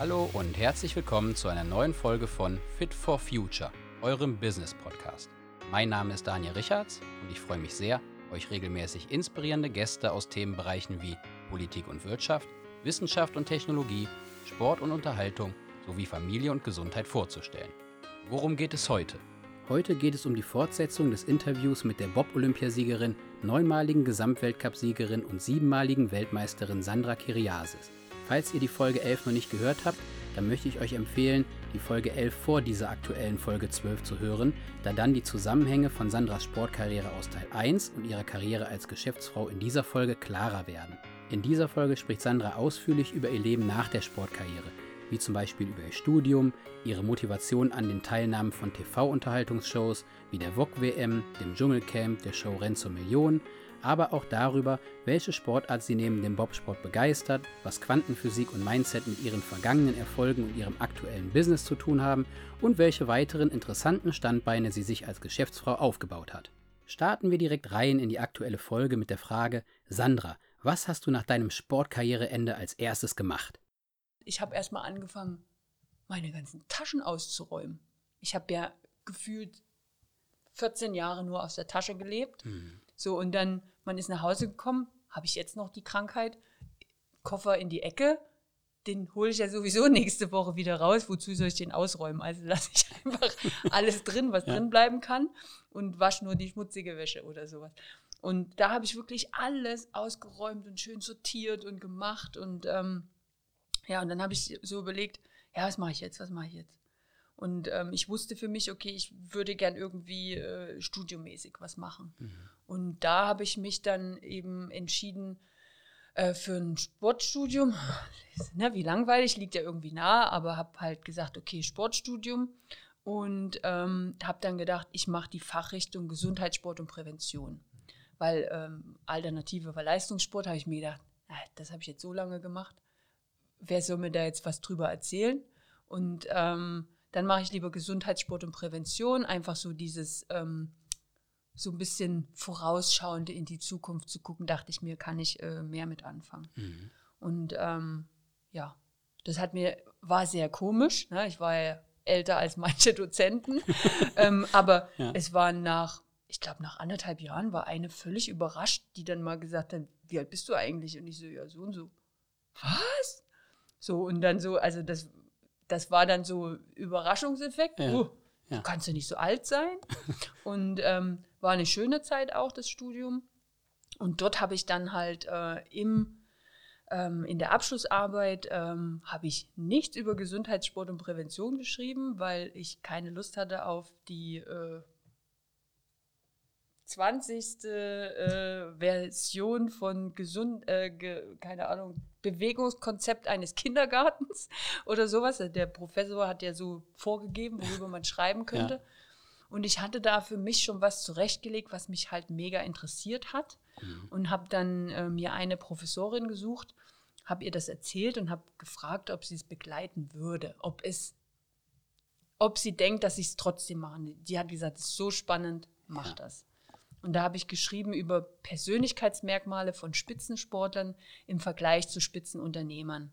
Hallo und herzlich willkommen zu einer neuen Folge von Fit for Future, eurem Business Podcast. Mein Name ist Daniel Richards und ich freue mich sehr, euch regelmäßig inspirierende Gäste aus Themenbereichen wie Politik und Wirtschaft, Wissenschaft und Technologie, Sport und Unterhaltung sowie Familie und Gesundheit vorzustellen. Worum geht es heute? Heute geht es um die Fortsetzung des Interviews mit der Bob-Olympiasiegerin, neunmaligen Gesamtweltcupsiegerin und siebenmaligen Weltmeisterin Sandra Kiriasis. Falls ihr die Folge 11 noch nicht gehört habt, dann möchte ich euch empfehlen, die Folge 11 vor dieser aktuellen Folge 12 zu hören, da dann die Zusammenhänge von Sandras Sportkarriere aus Teil 1 und ihrer Karriere als Geschäftsfrau in dieser Folge klarer werden. In dieser Folge spricht Sandra ausführlich über ihr Leben nach der Sportkarriere, wie zum Beispiel über ihr Studium, ihre Motivation an den Teilnahmen von TV-Unterhaltungsshows wie der VOG WM, dem Dschungelcamp, der Show Renzo Million, aber auch darüber, welche Sportart sie neben dem Bobsport begeistert, was Quantenphysik und Mindset mit ihren vergangenen Erfolgen und ihrem aktuellen Business zu tun haben und welche weiteren interessanten Standbeine sie sich als Geschäftsfrau aufgebaut hat. Starten wir direkt rein in die aktuelle Folge mit der Frage, Sandra, was hast du nach deinem Sportkarriereende als erstes gemacht? Ich habe erstmal angefangen, meine ganzen Taschen auszuräumen. Ich habe ja gefühlt 14 Jahre nur aus der Tasche gelebt. Mhm. So, und dann man ist nach Hause gekommen, habe ich jetzt noch die Krankheit, Koffer in die Ecke, den hole ich ja sowieso nächste Woche wieder raus. Wozu soll ich den ausräumen? Also lasse ich einfach alles drin, was ja. drin bleiben kann und wasche nur die schmutzige Wäsche oder sowas. Und da habe ich wirklich alles ausgeräumt und schön sortiert und gemacht. Und ähm, ja, und dann habe ich so überlegt, ja, was mache ich jetzt? Was mache ich jetzt? Und ähm, ich wusste für mich, okay, ich würde gern irgendwie äh, studiomäßig was machen. Mhm. Und da habe ich mich dann eben entschieden äh, für ein Sportstudium. ne, wie langweilig, liegt ja irgendwie nah, aber habe halt gesagt, okay, Sportstudium. Und ähm, habe dann gedacht, ich mache die Fachrichtung Gesundheitssport und Prävention. Weil ähm, Alternative war Leistungssport, habe ich mir gedacht, na, das habe ich jetzt so lange gemacht. Wer soll mir da jetzt was drüber erzählen? Und ähm, dann mache ich lieber Gesundheitssport und Prävention, einfach so dieses ähm, so ein bisschen vorausschauende in die Zukunft zu gucken, dachte ich mir, kann ich äh, mehr mit anfangen. Mhm. Und ähm, ja, das hat mir, war sehr komisch. Ne? Ich war ja älter als manche Dozenten. ähm, aber ja. es war nach, ich glaube, nach anderthalb Jahren war eine völlig überrascht, die dann mal gesagt hat, wie alt bist du eigentlich? Und ich so, ja, so und so. Was? So, und dann so, also das das war dann so Überraschungseffekt. Ja. Uh, ja. Du kannst ja nicht so alt sein. und ähm, war eine schöne Zeit auch, das Studium. Und dort habe ich dann halt äh, im, ähm, in der Abschlussarbeit ähm, habe ich nichts über Gesundheitssport und Prävention geschrieben, weil ich keine Lust hatte auf die äh, 20. Äh, Version von gesund, äh, ge, keine Ahnung, Bewegungskonzept eines Kindergartens oder sowas. Der Professor hat ja so vorgegeben, worüber man schreiben könnte. Ja. Und ich hatte da für mich schon was zurechtgelegt, was mich halt mega interessiert hat. Mhm. Und habe dann äh, mir eine Professorin gesucht, habe ihr das erzählt und habe gefragt, ob sie es begleiten würde, ob es, ob sie denkt, dass ich es trotzdem mache. Die hat gesagt, es ist so spannend, mach ja. das. Und da habe ich geschrieben über Persönlichkeitsmerkmale von Spitzensportlern im Vergleich zu Spitzenunternehmern.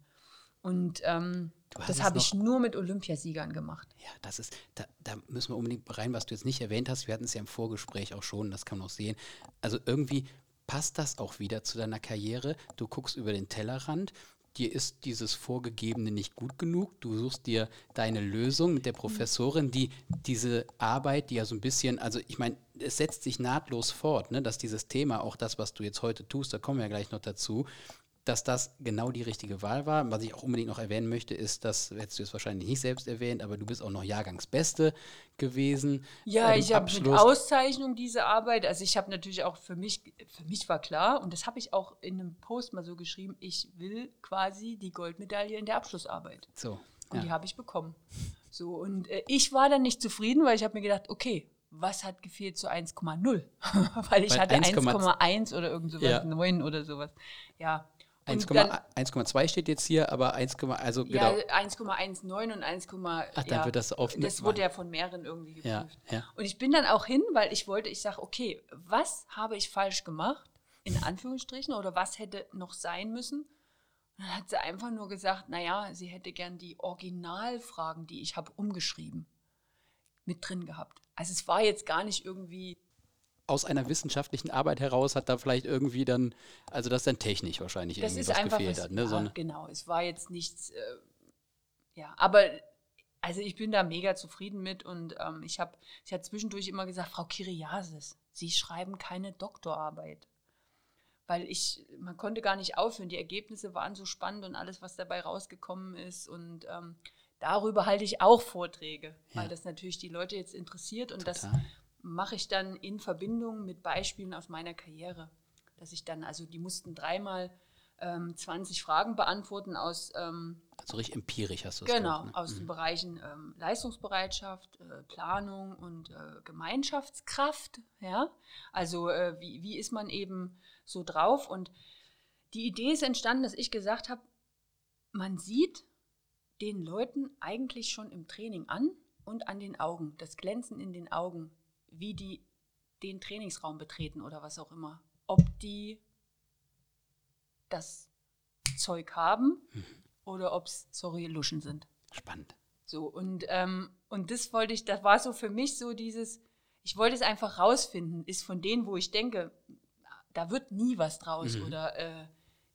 Und ähm, das habe ich nur mit Olympiasiegern gemacht. Ja, das ist, da, da, müssen wir unbedingt rein, was du jetzt nicht erwähnt hast. Wir hatten es ja im Vorgespräch auch schon, das kann man auch sehen. Also irgendwie passt das auch wieder zu deiner Karriere. Du guckst über den Tellerrand, dir ist dieses Vorgegebene nicht gut genug. Du suchst dir deine Lösung mit der Professorin, die diese Arbeit, die ja so ein bisschen, also ich meine, es setzt sich nahtlos fort, ne, dass dieses Thema, auch das, was du jetzt heute tust, da kommen wir ja gleich noch dazu, dass das genau die richtige Wahl war. Was ich auch unbedingt noch erwähnen möchte, ist, dass, hättest du es wahrscheinlich nicht selbst erwähnt, aber du bist auch noch Jahrgangsbeste gewesen. Ja, ich habe mit Auszeichnung diese Arbeit, also ich habe natürlich auch für mich, für mich war klar, und das habe ich auch in einem Post mal so geschrieben, ich will quasi die Goldmedaille in der Abschlussarbeit. So. Und ja. die habe ich bekommen. So, und äh, ich war dann nicht zufrieden, weil ich habe mir gedacht, okay, was hat gefehlt zu 1,0? weil ich Weil hatte 1,1 oder irgend sowas, ja. 9 oder sowas. Ja, 1,2 steht jetzt hier, aber 1, also genau. Ja, 1,19 und 1, Ach, dann ja, wird das auf Das wurde ja von mehreren irgendwie geprüft. Ja, ja. Und ich bin dann auch hin, weil ich wollte, ich sage, okay, was habe ich falsch gemacht, in Anführungsstrichen, oder was hätte noch sein müssen? dann hat sie einfach nur gesagt, naja, sie hätte gern die Originalfragen, die ich habe, umgeschrieben, mit drin gehabt. Also es war jetzt gar nicht irgendwie aus einer wissenschaftlichen Arbeit heraus hat da vielleicht irgendwie dann, also das ist dann technisch wahrscheinlich das irgendwie ist was einfach gefehlt was, hat. Ne? So eine- genau, es war jetzt nichts, äh, ja, aber also ich bin da mega zufrieden mit und ähm, ich habe, sie hat zwischendurch immer gesagt, Frau Kiriasis, Sie schreiben keine Doktorarbeit. Weil ich, man konnte gar nicht aufhören, die Ergebnisse waren so spannend und alles, was dabei rausgekommen ist und ähm, darüber halte ich auch Vorträge, weil Ja. das natürlich die Leute jetzt interessiert und das Total. Mache ich dann in Verbindung mit Beispielen aus meiner Karriere. Dass ich dann, also die mussten dreimal ähm, 20 Fragen beantworten aus, ähm, Also richtig empirisch hast du es genau, gemacht, ne? aus den Bereichen ähm, Leistungsbereitschaft, äh, Planung und äh, Gemeinschaftskraft. Ja? Also äh, wie, wie ist man eben so drauf? Und die Idee ist entstanden, dass ich gesagt habe, man sieht den Leuten eigentlich schon im Training an und an den Augen, das Glänzen in den Augen, wie die den Trainingsraum betreten oder was auch immer. Ob die das Zeug haben oder ob es, sorry, Luschen sind. Spannend. So, und, ähm, und das wollte ich, das war so für mich so dieses, ich wollte es einfach rausfinden, ist von denen, wo ich denke, da wird nie was draus Mhm. oder äh,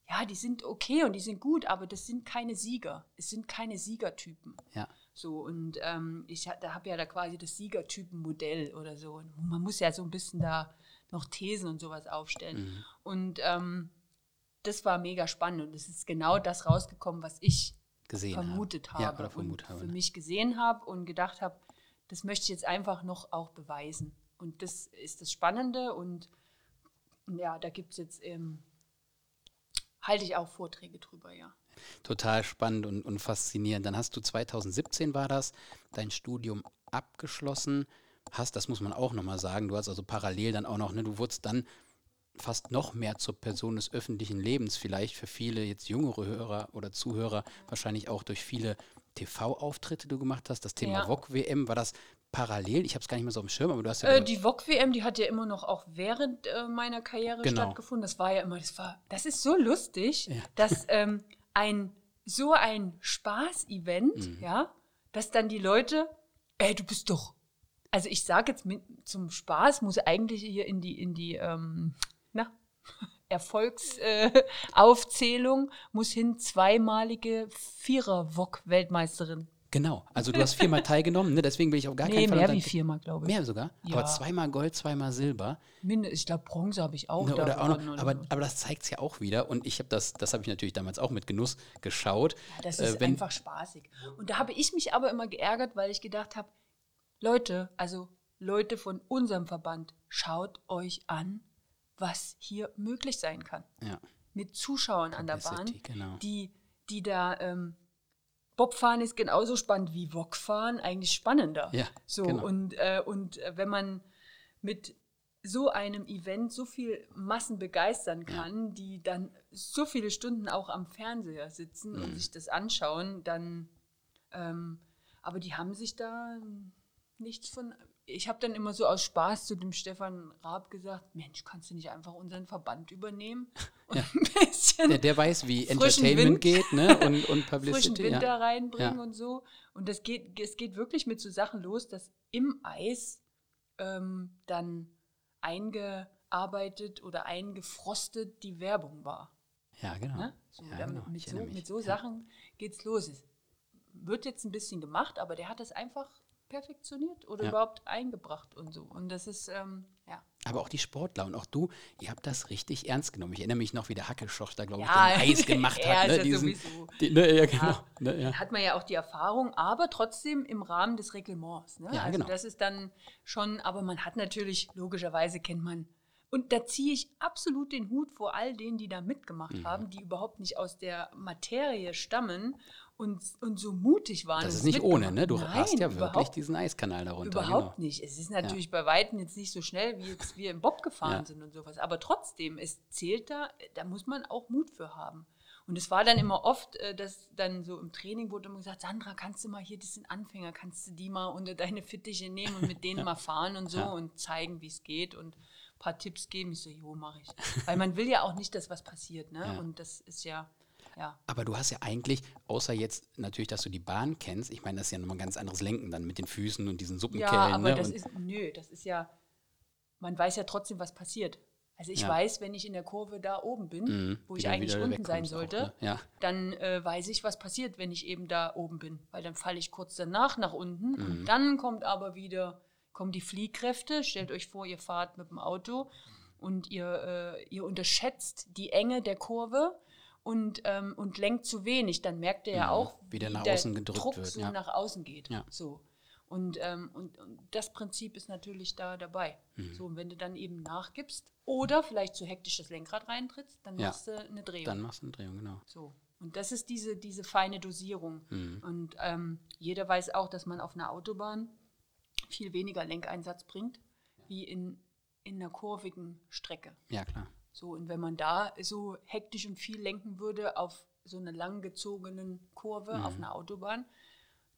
ja, die sind okay und die sind gut, aber das sind keine Sieger. Es sind keine Siegertypen. Ja. So, und ähm, ich da habe ja da quasi das Siegertypenmodell oder so. Und man muss ja so ein bisschen da noch Thesen und sowas aufstellen. Mhm. Und ähm, das war mega spannend und es ist genau das rausgekommen, was ich Gesehen vermutet habe. habe, Ja, vermutet und habe. für ne? mich gesehen habe und gedacht habe, das möchte ich jetzt einfach noch auch beweisen. Und das ist das Spannende und ja, da gibt es jetzt, ähm, halte ich auch Vorträge drüber, ja. Total spannend und, und faszinierend. Dann hast du 2017 war das, dein Studium abgeschlossen. Hast, das muss man auch nochmal sagen, du hast also parallel dann auch noch, ne, du wurdest dann fast noch mehr zur Person des öffentlichen Lebens, vielleicht für viele jetzt jüngere Hörer oder Zuhörer, wahrscheinlich auch durch viele TV-Auftritte, die du gemacht hast. Das Thema Ja. VOG-WM, war das parallel? Ich habe es gar nicht mehr so auf dem Schirm, aber du hast ja Äh, die VOG-WM, die hat ja immer noch auch während äh, meiner Karriere Genau. stattgefunden. Das war ja immer, das war, das ist so lustig, Ja. dass ähm, ein so ein Spaß-Event, Mhm. ja, dass dann die Leute, ey, du bist doch. Also ich sage jetzt mit, zum Spaß muss eigentlich hier in die, in die, ähm, na, Erfolgsaufzählung äh, muss hin zweimalige Vierer-VOG-Weltmeisterin. Genau, also du hast viermal teilgenommen, ne? deswegen will ich auf gar Nee, keinen Fall mehr wie viermal, glaube ich. Mehr sogar, Ja. aber zweimal Gold, zweimal Silber. Minde, ich glaube, Bronze habe ich auch Ne, oder auch noch, aber, aber das zeigt es ja auch wieder. Und ich habe das, das habe ich natürlich damals auch mit Genuss geschaut. Ja, das Äh, ist wenn- einfach spaßig. Und da habe ich mich aber immer geärgert, weil ich gedacht habe, Leute, also Leute von unserem Verband, schaut euch an, was hier möglich sein kann. Ja, Mit Zuschauern an der Bahn, Publicity, genau. die, die da, ähm, Bobfahren ist genauso spannend wie Wokfahren, eigentlich spannender. Ja, so, genau. und, äh, und äh, wenn man mit so einem Event so viel Massen begeistern kann, die dann so viele Stunden auch am Fernseher sitzen Mhm. und sich das anschauen, dann, ähm, aber die haben sich da nichts von. Ich habe dann immer so aus Spaß zu dem Stefan Raab gesagt: Mensch, kannst du nicht einfach unseren Verband übernehmen? Und ein bisschen der, der weiß, wie Frischen Entertainment Wind. geht ne? und, und frischen Publicity. Wind da Ja. reinbringen Ja. und so. Und das geht, es geht wirklich mit so Sachen los, dass im Eis ähm, dann eingearbeitet oder eingefrostet die Werbung war. ja, genau. Ne? So, Ja, genau. mit, so, mit so Ja. Sachen geht's los. Es wird jetzt ein bisschen gemacht, aber der hat das einfach perfektioniert oder Ja. überhaupt eingebracht und so. Und das ist, ähm, ja. Aber auch die Sportler und auch du, ihr habt das richtig ernst genommen. Ich erinnere mich noch, wie der Hackeschoch da, glaube ich, Ja, den Eis gemacht hat. Ne? ja Diesen, sowieso. die, ne, ja, genau. Ne, ja. Hat man ja auch die Erfahrung, aber trotzdem im Rahmen des Reglements. Ne? Ja, also genau. das ist dann schon, aber man hat natürlich, logischerweise kennt man, und da ziehe ich absolut den Hut vor all denen, die da mitgemacht Mhm. haben, die überhaupt nicht aus der Materie stammen und, und so mutig waren. Das ist nicht ohne, ne? Du Nein, hast ja wirklich diesen Eiskanal darunter. Überhaupt genau. nicht. Es ist natürlich bei Weitem jetzt nicht so schnell, wie jetzt wir im Bob gefahren Ja. sind und sowas. Aber trotzdem, es zählt da, da muss man auch Mut für haben. Und es war dann immer oft, äh, dass dann so im Training wurde immer gesagt, Sandra, kannst du mal hier, das sind Anfänger, kannst du die mal unter deine Fittiche nehmen und mit denen mal fahren und so Ja. und zeigen, wie es geht und ein paar Tipps geben. Ich so, jo, mache ich. Weil man will ja auch nicht, dass was passiert, ne? Ja. Und das ist ja, ja. Aber du hast ja eigentlich, außer jetzt natürlich, dass du die Bahn kennst, ich meine, das ist ja nochmal ein ganz anderes Lenken dann mit den Füßen und diesen Suppenkellen. Ja, aber ne? das ist, nö, das ist ja, man weiß ja trotzdem, was passiert. Also ich Ja. weiß, wenn ich in der Kurve da oben bin, Mhm, wo ich eigentlich wieder unten sein wegkommst auch, sollte, ne? Ja. dann äh, weiß ich, was passiert, wenn ich eben da oben bin. Weil dann falle ich kurz danach nach unten Mhm. und dann kommt aber wieder, kommen die Fliehkräfte. Stellt euch vor, ihr fahrt mit dem Auto und ihr, äh, ihr unterschätzt die Enge der Kurve und, ähm, und lenkt zu wenig. Dann merkt ihr ja Mhm. auch, Wie der nach der außen gedrückt Druck wird, so ja. nach außen geht. Ja. So. Und, ähm, und, und das Prinzip ist natürlich da dabei. Mhm. So, und wenn du dann eben nachgibst oder vielleicht zu hektisch das Lenkrad reintrittst, dann machst du eine Drehung. Dann machst du eine Drehung, genau. So. Und das ist diese, diese feine Dosierung. Mhm. Und ähm, jeder weiß auch, dass man auf einer Autobahn viel weniger Lenkeinsatz bringt, wie in, in einer kurvigen Strecke. Ja, klar. So, und wenn man da so hektisch und viel lenken würde auf so einer langgezogenen Kurve Mhm. auf einer Autobahn,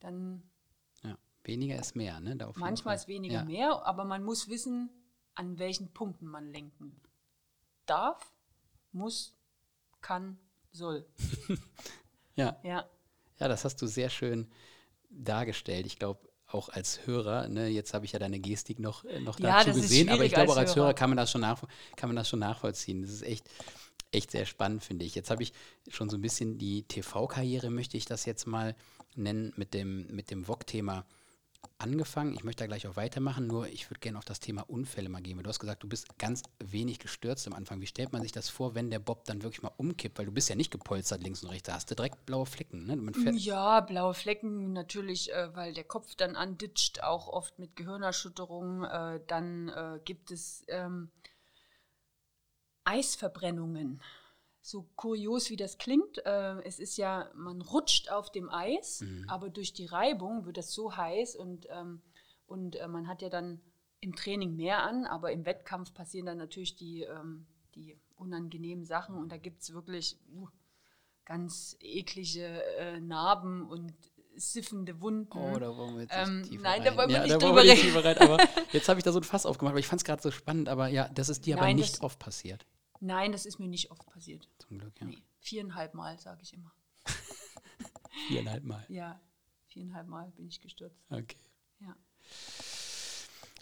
dann Ja. Weniger ist mehr, ne? Manchmal ist weniger ja. mehr, aber man muss wissen, an welchen Punkten man lenken darf, muss, kann, soll. Ja. Ja. Ja, das hast du sehr schön dargestellt. Ich glaube, auch als Hörer, ne, jetzt habe ich ja deine Gestik noch, äh, noch Ja, dazu gesehen, aber ich glaube auch als als Hörer Hörer. kann man das schon, nach, kann man das schon nachvollziehen. Das ist echt, echt sehr spannend, finde ich. Jetzt habe ich schon so ein bisschen die TV-Karriere, möchte ich das jetzt mal nennen, mit dem, mit dem VOG-Thema angefangen. Ich möchte da gleich auch weitermachen, nur ich würde gerne auf das Thema Unfälle mal gehen. Du hast gesagt, du bist ganz wenig gestürzt am Anfang. Wie stellt man sich das vor, wenn der Bob dann wirklich mal umkippt? Weil du bist ja nicht gepolstert links und rechts, da hast du direkt blaue Flecken. Ne? Ja, blaue Flecken natürlich, äh, weil der Kopf dann anditscht, auch oft mit Gehirnerschütterung. Äh, dann äh, gibt es ähm, Eisverbrennungen. So kurios wie das klingt, äh, es ist ja, man rutscht auf dem Eis, aber durch die Reibung wird das so heiß und, ähm, und äh, man hat ja dann im Training mehr an, aber im Wettkampf passieren dann natürlich die, ähm, die unangenehmen Sachen und da gibt es wirklich uh, ganz eklige äh, Narben und siffende Wunden. Oh, da wollen wir jetzt Ähm, nicht tiefer nein, rein. da wollen wir ja, nicht da drüber wollen wir nicht reden. rein. Aber jetzt habe ich da so ein Fass aufgemacht, aber ich fand es gerade so spannend. Aber ja, das ist dir aber Nein, nicht das- oft passiert. Nein, das ist mir nicht oft passiert. Zum Glück, ja. Nee, viereinhalb Mal, sage ich immer. Viereinhalb Mal. Ja, viereinhalb Mal bin ich gestürzt. Okay. Ja.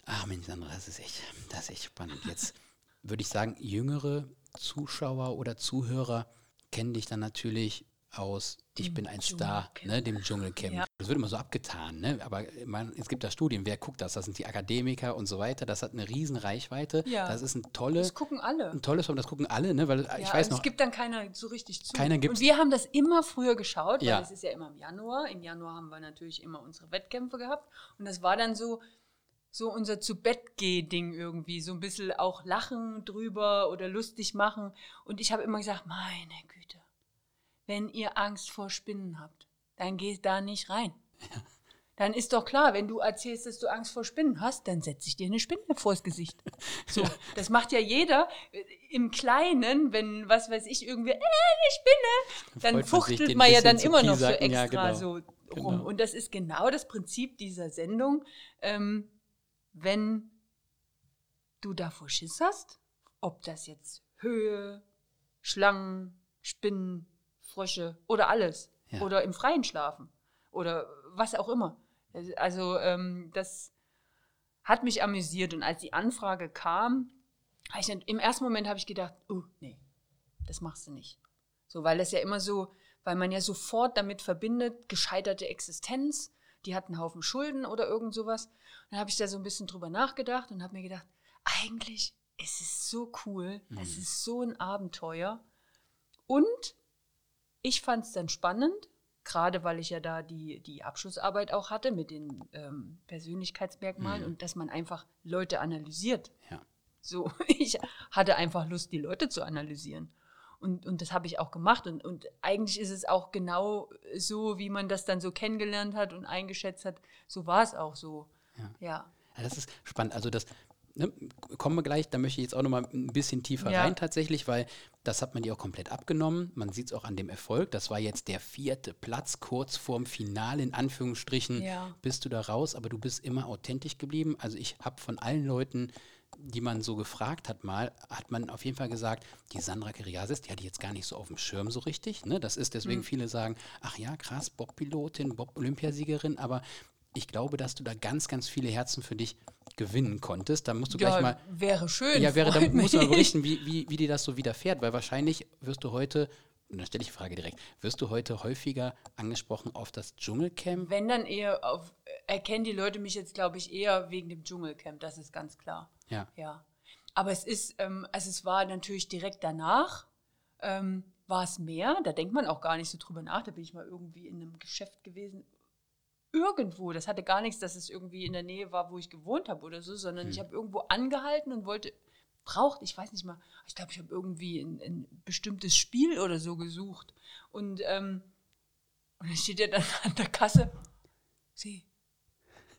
Ach Mensch, Sandra, das ist echt, das ist echt spannend. Jetzt würde ich sagen, jüngere Zuschauer oder Zuhörer kennen dich dann natürlich aus Ich bin ein Star, ne, dem Dschungelcamp. Ja. Das wird immer so abgetan, ne? aber man, es gibt da Studien, wer guckt das? Das sind die Akademiker und so weiter. Das hat eine riesen Reichweite. Ja. Das ist ein, tolle, Das gucken alle. ein tolles Format, das gucken alle, ne? weil ich ja, weiß und noch, es gibt dann keiner so richtig zu. Keiner gibt's. Und wir haben das immer früher geschaut, weil es ist ja immer im Januar. Im Januar haben wir natürlich immer unsere Wettkämpfe gehabt. Und das war dann so, so unser zu Bett geh Ding irgendwie, so ein bisschen auch lachen drüber oder lustig machen. Und ich habe immer gesagt, meine Güte, wenn ihr Angst vor Spinnen habt, dann geht da nicht rein. Dann ist doch klar, wenn du erzählst, dass du Angst vor Spinnen hast, dann setze ich dir eine Spinne vors Gesicht. So, das macht ja jeder im Kleinen, wenn, was weiß ich, irgendwie, äh, eine Spinne, dann fuchtelt man ja dann immer noch so piesacken. Ja, extra genau. so rum. Genau. Und das ist genau das Prinzip dieser Sendung. Ähm, wenn du davor Schiss hast, ob das jetzt Höhe, Schlangen, Spinnen, Frösche oder alles. Ja. Oder im Freien schlafen. Oder was auch immer. Also ähm, das hat mich amüsiert. Und als die Anfrage kam, ich dann, im ersten Moment habe ich gedacht, oh, nee, das machst du nicht. So, weil das ja immer so, weil man ja sofort damit verbindet, gescheiterte Existenz, die hat einen Haufen Schulden oder irgend sowas. Und dann habe ich da so ein bisschen drüber nachgedacht und habe mir gedacht, eigentlich ist es so cool, es ist so ein Abenteuer. Und ich fand es dann spannend, gerade weil ich ja da die, die Abschlussarbeit auch hatte mit den ähm, Persönlichkeitsmerkmalen und dass man einfach Leute analysiert. ja. So, ich hatte einfach Lust, die Leute zu analysieren. Und, und das habe ich auch gemacht. Und, und eigentlich ist es auch genau so, wie man das dann so kennengelernt hat und eingeschätzt hat. So war es auch so. Ja. Ja. Ja, das ist spannend. Also das ne, kommen wir gleich, da möchte ich jetzt auch noch mal ein bisschen tiefer Ja. rein tatsächlich, weil das hat man dir auch komplett abgenommen. Man sieht es auch an dem Erfolg. Das war jetzt der vierte Platz, kurz vorm Finale in Anführungsstrichen. Ja. Bist du da raus, aber du bist immer authentisch geblieben. Also ich habe von allen Leuten, die man so gefragt hat mal, hat man auf jeden Fall gesagt, die Sandra Kiriasis, die hatte ich jetzt gar nicht so auf dem Schirm so richtig. Ne? Das ist deswegen viele sagen, ach ja, krass, Bob-Pilotin, Bob-Olympiasiegerin, aber ich glaube, dass du da ganz, ganz viele Herzen für dich gewinnen konntest. Da musst du gleich mal. Wäre schön. Ja, wäre, da musst du mal berichten, wie, wie, wie dir das so widerfährt, weil wahrscheinlich wirst du heute, und dann stelle ich die Frage direkt, wirst du heute häufiger angesprochen auf das Dschungelcamp? Wenn dann eher auf, erkennen die Leute mich jetzt, glaube ich, eher wegen dem Dschungelcamp, das ist ganz klar. Ja. Ja. Aber es ist, ähm, also es war natürlich direkt danach, ähm, war es mehr, da denkt man auch gar nicht so drüber nach. Da bin ich mal irgendwie in einem Geschäft gewesen, irgendwo, das hatte gar nichts, dass es irgendwie in der Nähe war, wo ich gewohnt habe oder so, sondern ich habe irgendwo angehalten und wollte, braucht, ich weiß nicht mal, ich glaube, ich habe irgendwie ein, ein bestimmtes Spiel oder so gesucht. Und, ähm, und dann steht er dann an der Kasse, Sie,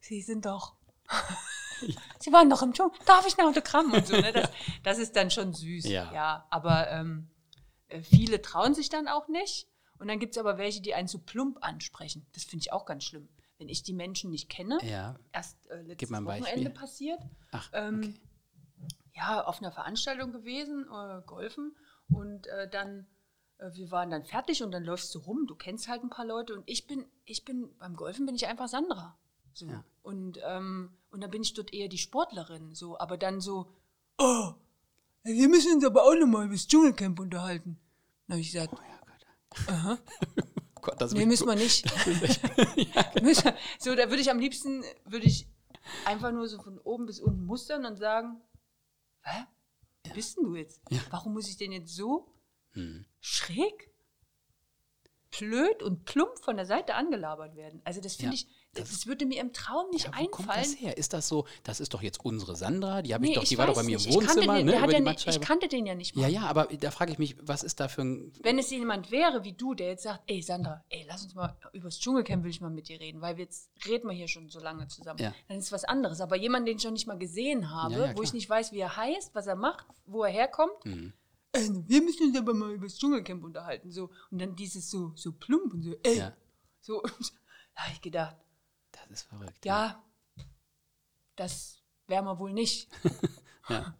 Sie sind doch Sie waren doch im Dschungel, darf ich ein Autogramm und so. Ne? Das, das ist dann schon süß. Ja. aber ähm, äh, viele trauen sich dann auch nicht. Und dann gibt es aber welche, die einen so plump ansprechen. Das finde ich auch ganz schlimm. Wenn ich die Menschen nicht kenne, Ja. erst äh, letztes Wochenende Beispiel. passiert, Ach, ähm, okay. ja, auf einer Veranstaltung gewesen, äh, golfen. Und äh, dann, äh, wir waren dann fertig und dann läufst du rum, du kennst halt ein paar Leute und ich bin, ich bin, beim Golfen bin ich einfach Sandra. So. Ja. Und, ähm, und dann bin ich dort eher die Sportlerin, so, aber dann so, oh, wir müssen uns aber auch nochmal über das Dschungelcamp unterhalten. Dann habe ich gesagt, Oh ja, Gott. Gott, das nee, müssen wir nicht. genau. Müssen wir- so, da würde ich am liebsten, würde ich einfach nur so von oben bis unten mustern und sagen, hä? Wer bist denn du jetzt? Warum muss ich denn jetzt so Hm. schräg, blöd und plump von der Seite angelabert werden? Also das finde Ja, ich, das, würde mir im Traum nicht Ja, wo kommt das einfallen. her? Ist das so, das ist doch jetzt unsere Sandra, die habe ich Nee, doch, die war doch bei mir nicht. im Ich kannte Wohnzimmer, den, ne, über ja die nicht, ich kannte den ja nicht mal. Ja, ja, aber da frage ich mich, was ist da für ein Wenn es jemand wäre wie du, der jetzt sagt, ey Sandra, ey, lass uns mal über das Dschungelcamp will ich mal mit dir reden, weil wir jetzt reden wir hier schon so lange zusammen. Ja. Dann ist was anderes. Aber jemand, den ich schon nicht mal gesehen habe, Ja, ja, wo ich nicht weiß, wie er heißt, was er macht, wo er herkommt, Mhm. äh, wir müssen uns aber mal über das Dschungelcamp unterhalten. So. Und dann dieses so, so plump und so, ey. Ja. So, da habe ich gedacht, Das ist verrückt. ja, das wäre man wohl nicht. Ja.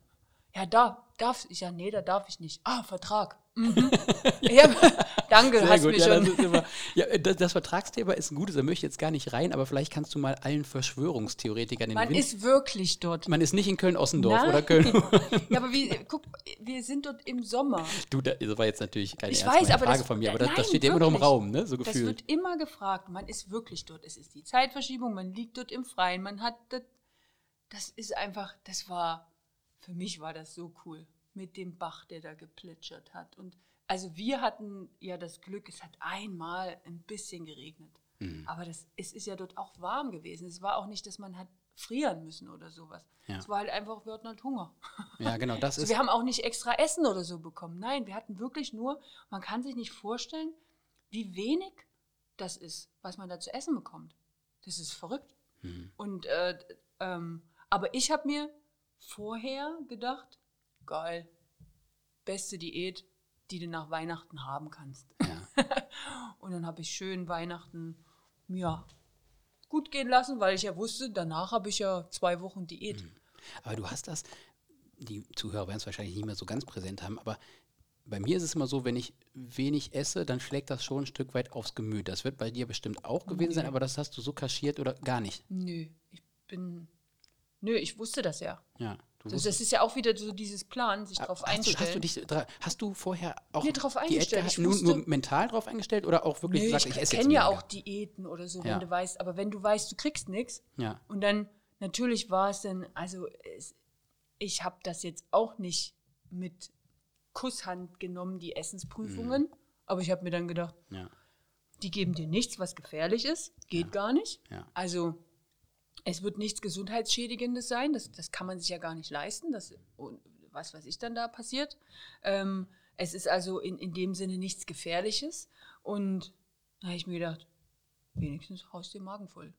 Ja, da darf ich. Ja, nee, da darf ich nicht. Ah, Vertrag. Mhm. ja, danke, Sehr hast gut, mir ja, schon. das, immer, ja, das, das Vertragsthema ist ein gutes, da möchte ich jetzt gar nicht rein, aber vielleicht kannst du mal allen Verschwörungstheoretikern den Man Wind. ist wirklich dort. man ist nicht in Köln-Ossendorf oder Köln. Ja, aber wie, guck, wir sind dort im Sommer. du, da- das war jetzt natürlich keine Ich weiß, Frage das- von mir, aber das, das nein, steht ja immer noch im wirklich. Raum, ne? So Das gefühlt. wird immer gefragt. Man ist wirklich dort. Es ist die Zeitverschiebung, man liegt dort im Freien, man hat das. Das ist einfach, das war, für mich war das so cool. Mit dem Bach, der da geplätschert hat. Und also wir hatten ja das Glück, es hat einmal ein bisschen geregnet. Mhm. Aber das, es ist ja dort auch warm gewesen. Es war auch nicht, dass man hat frieren müssen oder sowas. Ja. Es war halt einfach, wir hatten halt Hunger. Ja, genau, das Also ist. wir haben auch nicht extra Essen oder so bekommen. Nein, wir hatten wirklich nur, man kann sich nicht vorstellen, wie wenig das ist, was man da zu essen bekommt. Das ist verrückt. Mhm. Und, äh, ähm, aber ich habe mir vorher gedacht, geil, beste Diät, die du nach Weihnachten haben kannst. Ja. Und dann habe ich schön Weihnachten, ja, gut gehen lassen, weil ich ja wusste, danach habe ich ja zwei Wochen Diät. Aber du hast das, die Zuhörer werden es wahrscheinlich nicht mehr so ganz präsent haben, aber bei mir ist es immer so, wenn ich wenig esse, dann schlägt das schon ein Stück weit aufs Gemüt. Das wird bei dir bestimmt auch gewesen sein, aber das hast du so kaschiert oder gar nicht. Nö, ich bin. Nö, ich wusste das ja. Ja. Du Das, das ist ja auch wieder so dieses Plan, sich darauf hast, du, einstellen. hast du dich hast du vorher auch Nee, drauf Diät eingestellt. Ich nur, nur mental drauf eingestellt oder auch wirklich Nö, gesagt, ich ich esse jetzt kenne ja auch Diäten oder so, Ja. wenn du weißt, aber wenn du weißt, du kriegst nichts Ja. und dann natürlich war es dann, also es, ich habe das jetzt auch nicht mit Kusshand genommen, die Essensprüfungen, Mhm. aber ich habe mir dann gedacht, Ja. die geben dir nichts, was gefährlich ist, geht gar nicht. Ja. Also es wird nichts Gesundheitsschädigendes sein, das, das kann man sich ja gar nicht leisten, das, was weiß ich dann da passiert. Ähm, es ist also in, in dem Sinne nichts Gefährliches und da habe ich mir gedacht, wenigstens haust dir den Magen voll.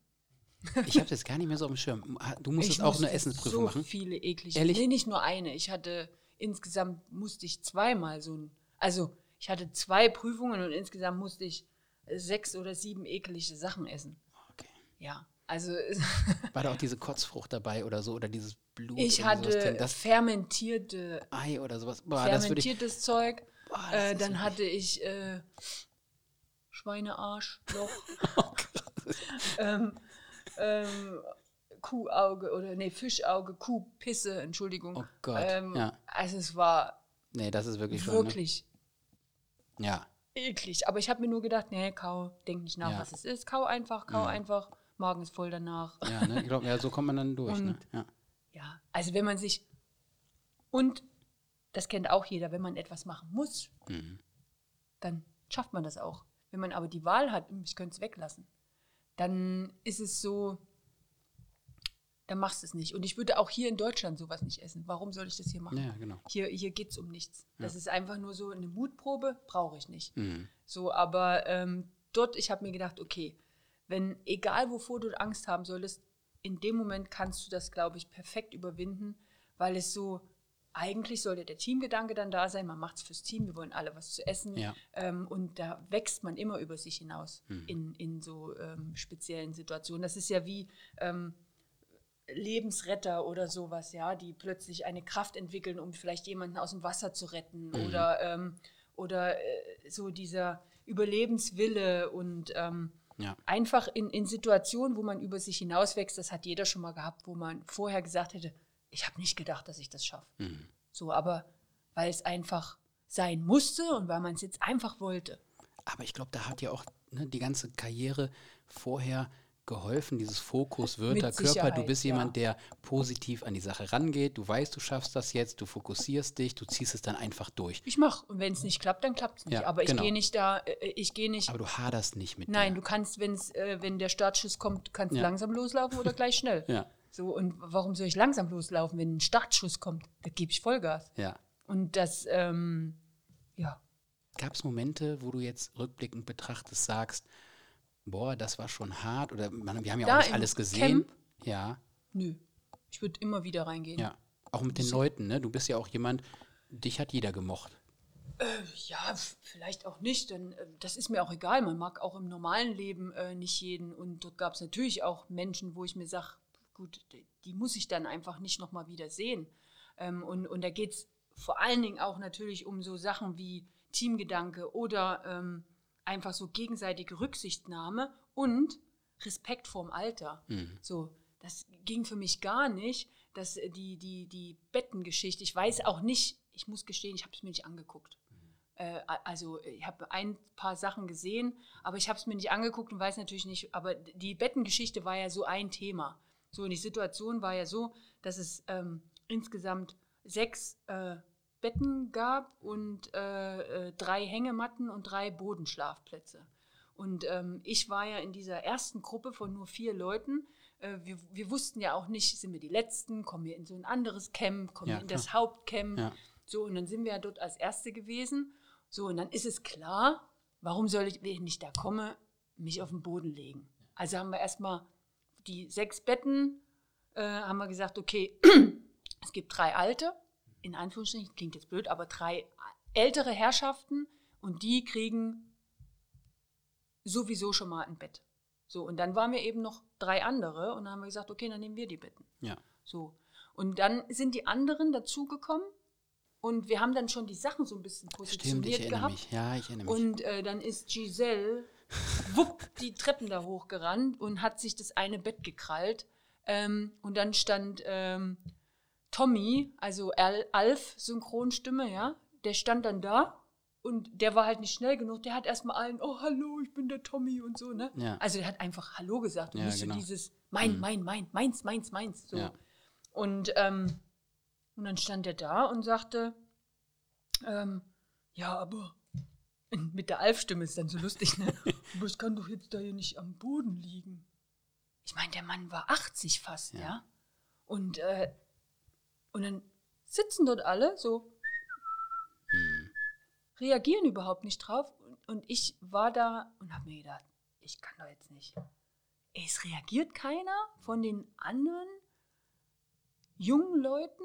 Ich habe das gar nicht mehr so auf dem Schirm. Du musstest ich auch eine Essensprüfung so machen. viele eklige. Ehrlich? Nee, nicht nur eine. Ich hatte insgesamt musste ich zweimal so ein. Also ich hatte zwei Prüfungen und insgesamt musste ich sechs oder sieben eklige Sachen essen. Okay. Ja. Also War da auch diese Kotzfrucht dabei oder so oder dieses Blut? ich hatte das fermentierte, Ei oder sowas. Boah, das würde ich. fermentiertes Zeug. Boah, Äh, dann hatte ich äh, Schweinearsch, Loch, Oh ähm, ähm, Kuhauge oder nee, Fischauge, Kuhpisse, Entschuldigung. Oh Gott, Ähm, ja. Also es war Nee, das ist wirklich schon. wirklich Ne? Ja. eklig. Aber ich habe mir nur gedacht, nee, kau, denk nicht nach, Ja. was es ist. Kau einfach, kau Mhm. einfach. Magen ist voll danach. Ja, ne? ich glaub, ja, so kommt man dann durch. Ne? Und- Ja. Ja, also wenn man sich und das kennt auch jeder, wenn man etwas machen muss, Mhm. dann schafft man das auch. Wenn man aber die Wahl hat, ich könnte es weglassen, dann ist es so, dann machst du es nicht. Und ich würde auch hier in Deutschland sowas nicht essen. Warum soll ich das hier machen? ja, genau. Hier, hier geht es um nichts. Das ist einfach nur so eine Mutprobe, brauche ich nicht. Mhm. So, aber ähm, dort, ich habe mir gedacht, okay, wenn, egal wovor du Angst haben solltest, in dem Moment kannst du das, glaube ich, perfekt überwinden, weil es so, eigentlich sollte der Teamgedanke dann da sein, man macht es fürs Team, wir wollen alle was zu essen Ja. ähm, und da wächst man immer über sich hinaus in, in so ähm, speziellen Situationen. Das ist ja wie ähm, Lebensretter oder sowas, ja, die plötzlich eine Kraft entwickeln, um vielleicht jemanden aus dem Wasser zu retten oder, ähm, oder äh, so dieser Überlebenswille und ähm, Ja. einfach in, in Situationen, wo man über sich hinauswächst, das hat jeder schon mal gehabt, wo man vorher gesagt hätte, ich habe nicht gedacht, dass ich das schaffe. Mhm. So, aber weil es einfach sein musste und weil man es jetzt einfach wollte. Aber ich glaube, da hat ja auch ne, die ganze Karriere vorher geholfen, dieses Fokus, Wörter, Körper. Du bist ja. jemand, der positiv an die Sache rangeht. Du weißt, du schaffst das jetzt, du fokussierst dich, du ziehst es dann einfach durch. Ich mache und wenn es nicht klappt, dann klappt es nicht. Ja, aber ich genau. gehe nicht da, äh, ich gehe nicht. Aber du haderst nicht mit Nein, dir. du kannst, wenn's, äh, wenn der Startschuss kommt, kannst du Ja. langsam loslaufen oder gleich schnell. Ja, So, und warum soll ich langsam loslaufen, wenn ein Startschuss kommt? Da gebe ich Vollgas. ja. Und das, ähm, ja, Gab es Momente, wo du jetzt rückblickend betrachtest, sagst, boah, das war schon hart oder man, wir haben ja Da auch nicht alles gesehen. Camp? Ja, nö. Ich würde immer wieder reingehen. ja. Auch mit den Leuten, ne? Du bist ja auch jemand, dich hat jeder gemocht. Ja, f- vielleicht auch nicht, denn äh, das ist mir auch egal. Man mag auch im normalen Leben äh, nicht jeden. Und dort gab es natürlich auch Menschen, wo ich mir sage, gut, die, die muss ich dann einfach nicht nochmal wieder sehen. Ähm, und, und da geht es vor allen Dingen auch natürlich um so Sachen wie Teamgedanke oder ähm, einfach so gegenseitige Rücksichtnahme und Respekt vorm Alter. So, das ging für mich gar nicht, dass äh, die, die, die Bettengeschichte, ich weiß auch nicht, ich muss gestehen, ich habe es mir nicht angeguckt. Äh, a- also ich habe ein paar Sachen gesehen, aber ich habe es mir nicht angeguckt und weiß natürlich nicht, aber die Bettengeschichte war ja so ein Thema. So, und die Situation war ja so, dass es ähm, insgesamt sechs äh, Betten gab und äh, äh, drei Hängematten und drei Bodenschlafplätze. Und ähm, ich war ja in dieser ersten Gruppe von nur vier Leuten. Äh, wir, wir wussten ja auch nicht, sind wir die Letzten, kommen wir in so ein anderes Camp, kommen Ja, wir in das klar. Hauptcamp. Ja. So, und dann sind wir ja dort als Erste gewesen. So, und dann ist es klar, warum soll ich, wenn ich da komme, mich auf den Boden legen? Also haben wir erstmal die sechs Betten, äh, haben wir gesagt, okay, es gibt drei alte, in Anführungsstrichen, klingt jetzt blöd, aber drei ältere Herrschaften und die kriegen sowieso schon mal ein Bett. So, und dann waren wir eben noch drei andere und dann haben wir gesagt, okay, dann nehmen wir die Betten. Ja. So. Und dann sind die anderen dazugekommen und wir haben dann schon die Sachen so ein bisschen Stimmt, ich positioniert erinnere gehabt. mich. Ja, ich erinnere mich. Und äh, dann ist Giselle wupp die Treppen da hochgerannt und hat sich das eine Bett gekrallt. Ähm, und dann stand ähm, Tommy, also Al Alf, Synchronstimme, ja, der stand dann da und der war halt nicht schnell genug. Der hat erstmal allen, oh, hallo, ich bin der Tommy und so, ne? Ja. Also der hat einfach Hallo gesagt und Ja, nicht genau. so dieses mein, mein, mein, meins, meins, meins. So. Ja. Und, ähm, und dann stand er da und sagte, ähm, ja, aber mit der Alf-Stimme ist dann so lustig, ne? aber ich kann doch jetzt da hier nicht am Boden liegen. Ich meine, der Mann war 80 fast, ja. Ja. Und, äh, und dann sitzen dort alle so, reagieren überhaupt nicht drauf. Und, ich war da und habe mir gedacht, ich kann doch jetzt nicht. Es reagiert keiner von den anderen jungen Leuten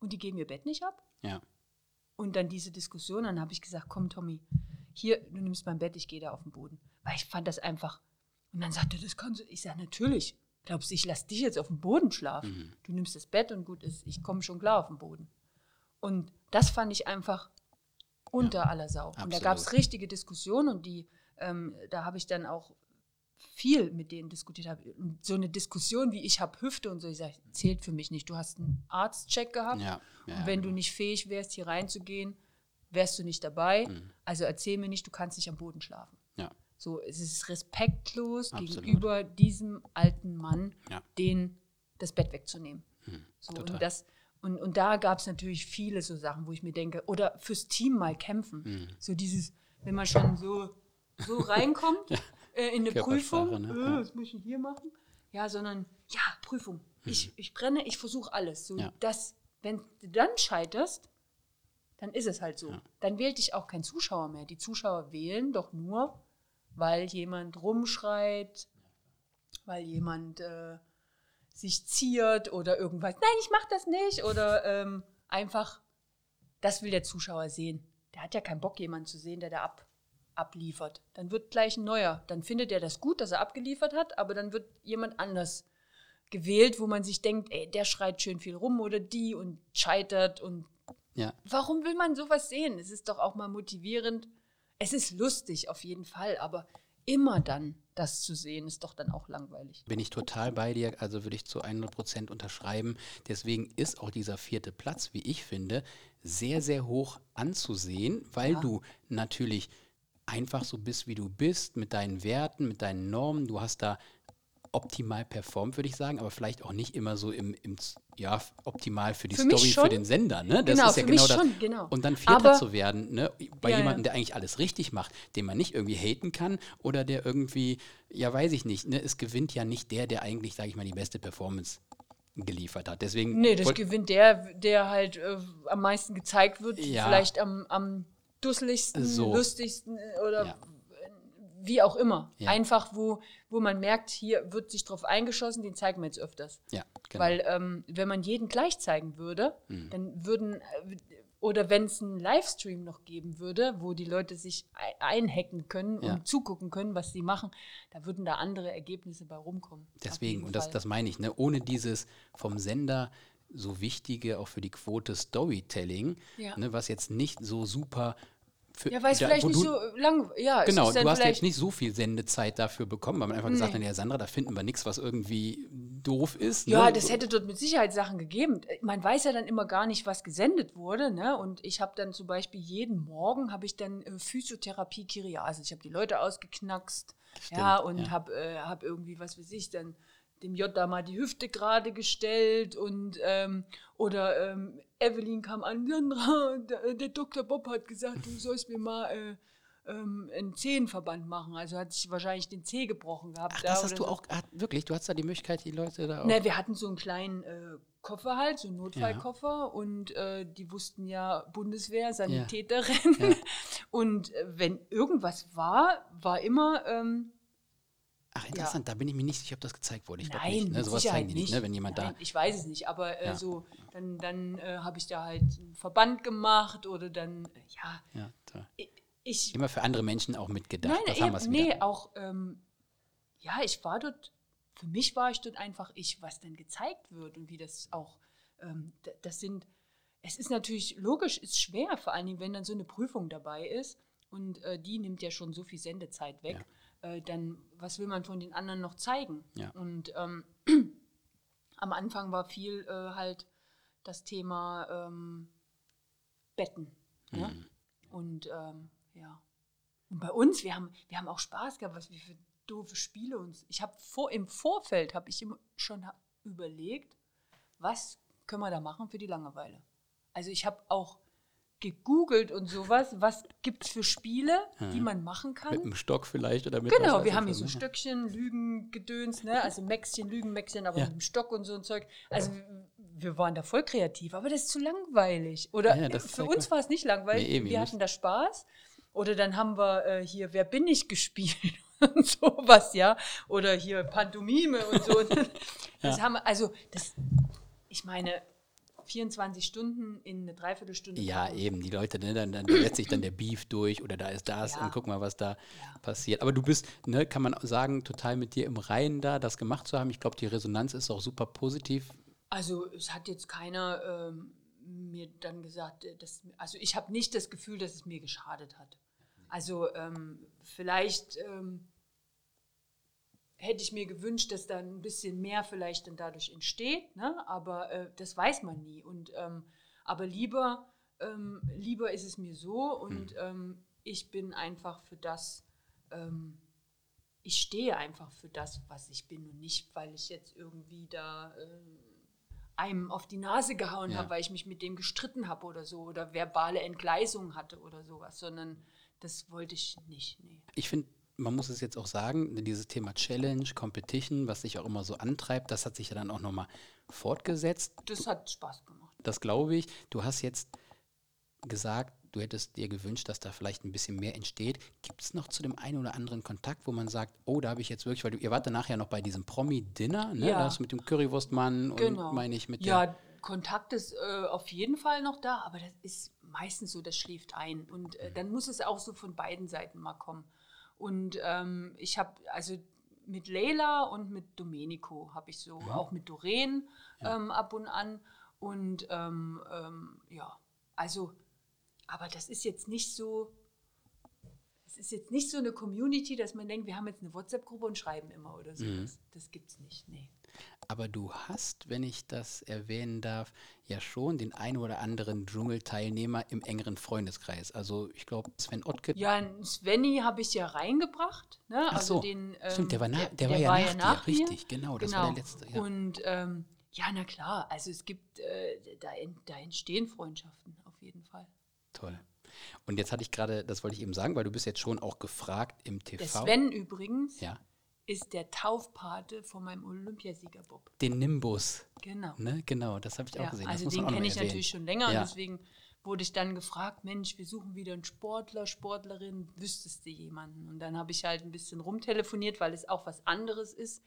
und die geben ihr Bett nicht ab. Ja. Und dann diese Diskussion, dann habe ich gesagt, komm Tommy, hier, du nimmst mein Bett, ich gehe da auf den Boden. Weil ich fand das einfach Und dann sagt er, das kannst du. Ich sage, natürlich. Glaubst du, ich lasse dich jetzt auf dem Boden schlafen? Mhm. Du nimmst das Bett und gut ist, ich komme schon klar auf den Boden. Und das fand ich einfach unter aller Sau. Und da absolut. gab es richtige Diskussionen und die, ähm, da habe ich dann auch viel mit denen diskutiert. Hab, so eine Diskussion wie ich habe Hüfte und so, ich sage, zählt für mich nicht. Du hast einen Arztcheck gehabt Ja, ja, und wenn du nicht fähig wärst, hier reinzugehen, wärst du nicht dabei. Also erzähl mir nicht, du kannst nicht am Boden schlafen. Ja. So, es ist respektlos Absolut. gegenüber diesem alten Mann, Ja. Hm, den das Bett wegzunehmen. so, total. und, das, und, und da gab es natürlich viele so Sachen, wo ich mir denke, oder fürs Team mal kämpfen. Hm. So dieses, wenn man schon so, so reinkommt äh, in eine Prüfung, ne? äh, Ja. was muss ich denn hier machen? Ja, sondern, ja, Prüfung. Ich, ich brenne, ich versuche alles. So, Hm. Ja. dass, wenn du dann scheiterst, dann ist es halt so. Dann wählt dich auch kein Zuschauer mehr. Die Zuschauer wählen doch nur, weil jemand rumschreit, weil jemand äh, sich ziert oder irgendwas. Nein, ich mach das nicht. Oder ähm, einfach, das will der Zuschauer sehen. Der hat ja keinen Bock, jemanden zu sehen, der da ab, abliefert. Dann wird gleich ein neuer. Dann findet er das gut, dass er abgeliefert hat, aber dann wird jemand anders gewählt, wo man sich denkt, ey, der schreit schön viel rum oder die und scheitert und Ja. Warum will man sowas sehen? Es ist doch auch mal motivierend. Es ist lustig auf jeden Fall, aber immer dann das zu sehen, ist doch dann auch langweilig. Bin ich total bei dir, also würde ich zu 100 Prozent unterschreiben. Deswegen ist auch dieser vierte Platz, wie ich finde, sehr, sehr hoch anzusehen, weil du natürlich einfach so bist, wie du bist, mit deinen Werten, mit deinen Normen. Du hast da optimal performt, würde ich sagen, aber vielleicht auch nicht immer so im, im ja, optimal für die Für Story, für den Sender. Ne? Das Genau, ist ja genau das. schon, genau. Und dann Vierter Aber- zu werden, ne? bei Ja, jemandem, der eigentlich alles richtig macht, den man nicht irgendwie haten kann oder der irgendwie, ja, weiß ich nicht, ne? es gewinnt ja nicht der, der eigentlich, sage ich mal, die beste Performance geliefert hat. Deswegen Nee, das gewinnt der, der halt äh, am meisten gezeigt wird, Ja. vielleicht am, am dusseligsten, So. lustigsten äh, oder Ja. Wie auch immer. Ja. Einfach, wo, wo man merkt, hier wird sich drauf eingeschossen, den zeigen wir jetzt öfters. ja, genau. Weil ähm, wenn man jeden gleich zeigen würde, Mhm. dann würden, äh, oder wenn es einen Livestream noch geben würde, wo die Leute sich ei- einhacken können Ja. und zugucken können, was sie machen, da würden da andere Ergebnisse bei rumkommen. Deswegen, und das, das meine ich, ne? ohne dieses vom Sender so wichtige, auch für die Quote Storytelling, Ja. ne? was jetzt nicht so super für, ja, weil es vielleicht nicht so lang, ja, Genau, du hast jetzt nicht so viel Sendezeit dafür bekommen, weil man einfach gesagt Nee. hat, ja Sandra, da finden wir nichts, was irgendwie doof ist. Ja, ne? das hätte dort mit Sicherheit Sachen gegeben. Man weiß ja dann immer gar nicht, was gesendet wurde. Ne? Und ich habe dann zum Beispiel jeden Morgen habe ich dann äh, Physiotherapie Kiriasis. Ich habe die Leute ausgeknackst. ja, und ja. habe äh, hab irgendwie, was weiß ich, dann dem J da mal die Hüfte gerade gestellt und ähm, oder ähm, Evelyn kam an, Sandra, der, der Dr. Bob hat gesagt, du sollst mir mal äh, ähm, einen Zehenverband machen. Also hat sich wahrscheinlich den Zeh gebrochen gehabt. Ach, da das hast du so. auch, ah, wirklich, du hast da die Möglichkeit, die Leute da auch. Ne, wir hatten so einen kleinen äh, Koffer halt, so einen Notfallkoffer und äh, die wussten ja Bundeswehr, Sanitäterin. Ja. Und äh, wenn irgendwas war, war immer, ähm, Ach, interessant, da bin ich mir nicht sicher, ob das gezeigt wurde. Ich glaube nein, nicht. Ne? Sowas zeigen die nicht, ne? wenn jemand nein, da. Ich weiß es nicht, aber äh, Ja. so, dann, dann äh, habe ich da halt einen Verband gemacht oder dann, äh, ja, Ja, da. ich, Immer für andere Menschen auch mitgedacht. Nein, das eben, nee, auch, ähm, ja, ich war dort, für mich war ich dort einfach ich, was dann gezeigt wird und wie das auch, ähm, das sind, es ist natürlich logisch, ist schwer, vor allen Dingen, wenn dann so eine Prüfung dabei ist und äh, die nimmt ja schon so viel Sendezeit weg, äh, dann, was will man von den anderen noch zeigen? Ja. Und ähm, am Anfang war viel äh, halt das Thema ähm, Betten. Ne? Mhm. Und ähm, ja. Und bei uns, wir haben, wir haben auch Spaß gehabt, was wir für doofe Spiele uns. Ich habe vor, im Vorfeld habe ich immer schon überlegt, was können wir da machen für die Langeweile. Also ich habe auch gegoogelt und sowas, was gibt es für Spiele, die man machen kann. Mit einem Stock vielleicht oder mit Genau, wir haben hier so? Stöckchen, Lügen, Gedöns, ne? also Mäxchen, Lügen, Mäxchen, aber Ja. mit dem Stock und so ein Zeug. Also wir waren da voll kreativ, aber das ist zu langweilig. Oder Ja, für uns war es nicht langweilig, Nee, wir hatten da Spaß. Oder dann haben wir äh, hier Wer bin ich gespielt und sowas, ja. Oder hier Pantomime und so. Das haben wir, also das, ich meine, 24 Stunden in eine Dreiviertelstunde. Ja, packen. eben, die Leute, ne, dann, dann setzt sich dann der Beef durch oder da ist das Ja. und guck mal, was da Ja. passiert. Aber du bist, ne, kann man sagen, total mit dir im Reinen da, das gemacht zu haben. Ich glaube, die Resonanz ist auch super positiv. Also es hat jetzt keiner ähm, mir dann gesagt, äh, dass, also ich habe nicht das Gefühl, dass es mir geschadet hat. Also ähm, vielleicht ähm, hätte ich mir gewünscht, dass da ein bisschen mehr vielleicht dann dadurch entsteht, ne? aber äh, das weiß man nie. Und, ähm, aber lieber, ähm, lieber ist es mir so und ähm, ich bin einfach für das, ähm, ich stehe einfach für das, was ich bin und nicht, weil ich jetzt irgendwie da ähm, einem auf die Nase gehauen Ja. habe, weil ich mich mit dem gestritten habe oder so oder verbale Entgleisungen hatte oder sowas, sondern das wollte ich nicht. Nee. Ich finde, man muss es jetzt auch sagen, dieses Thema Challenge, Competition, was sich auch immer so antreibt, das hat sich ja dann auch nochmal fortgesetzt. Das hat Spaß gemacht. Das glaube ich. Du hast jetzt gesagt, du hättest dir gewünscht, dass da vielleicht ein bisschen mehr entsteht. Gibt es noch zu dem einen oder anderen Kontakt, wo man sagt, oh, da habe ich jetzt wirklich, weil du, ihr wart danach ja noch bei diesem Promi-Dinner, ne? Ja. Da hast du mit dem Currywurstmann Genau. und meine ich mit der. Ja, Kontakt ist äh, auf jeden Fall noch da, aber das ist meistens so, das schläft ein. Und Mhm. äh, dann muss es auch so von beiden Seiten mal kommen. Und ähm, ich habe, also mit Leila und mit Domenico habe ich so, auch mit Doreen ähm, ab und an. Und ähm, ähm, ja, also, aber das ist jetzt nicht so, es ist jetzt nicht so eine Community, dass man denkt, wir haben jetzt eine WhatsApp-Gruppe und schreiben immer oder so. Mhm. Das, das gibt's nicht, nee. Aber du hast, wenn ich das erwähnen darf, ja schon den einen oder anderen Dschungelteilnehmer im engeren Freundeskreis. Also ich glaube, Sven Ottke, Ja, Svenny habe ich ja reingebracht. Ne? Ach also so, den, ähm, stimmt, der war na- der war ja nach dir, mir. richtig, genau, das war der letzte, ja. Und ähm, ja, na klar, also es gibt, äh, da, da entstehen Freundschaften auf jeden Fall. toll. Und jetzt hatte ich gerade, das wollte ich eben sagen, weil du bist jetzt schon auch gefragt im TV. Der Sven übrigens Ja, ist der Taufpate von meinem Olympiasieger Bob. den Nimbus. Genau. Ne? Genau, das habe ich auch Ja, gesehen. Das also den auch kenne ich erwähnen. natürlich schon länger Ja. und deswegen wurde ich dann gefragt, Mensch, wir suchen wieder einen Sportler, Sportlerin, wüsstest du jemanden? Und dann habe ich halt ein bisschen rumtelefoniert, weil es auch was anderes ist,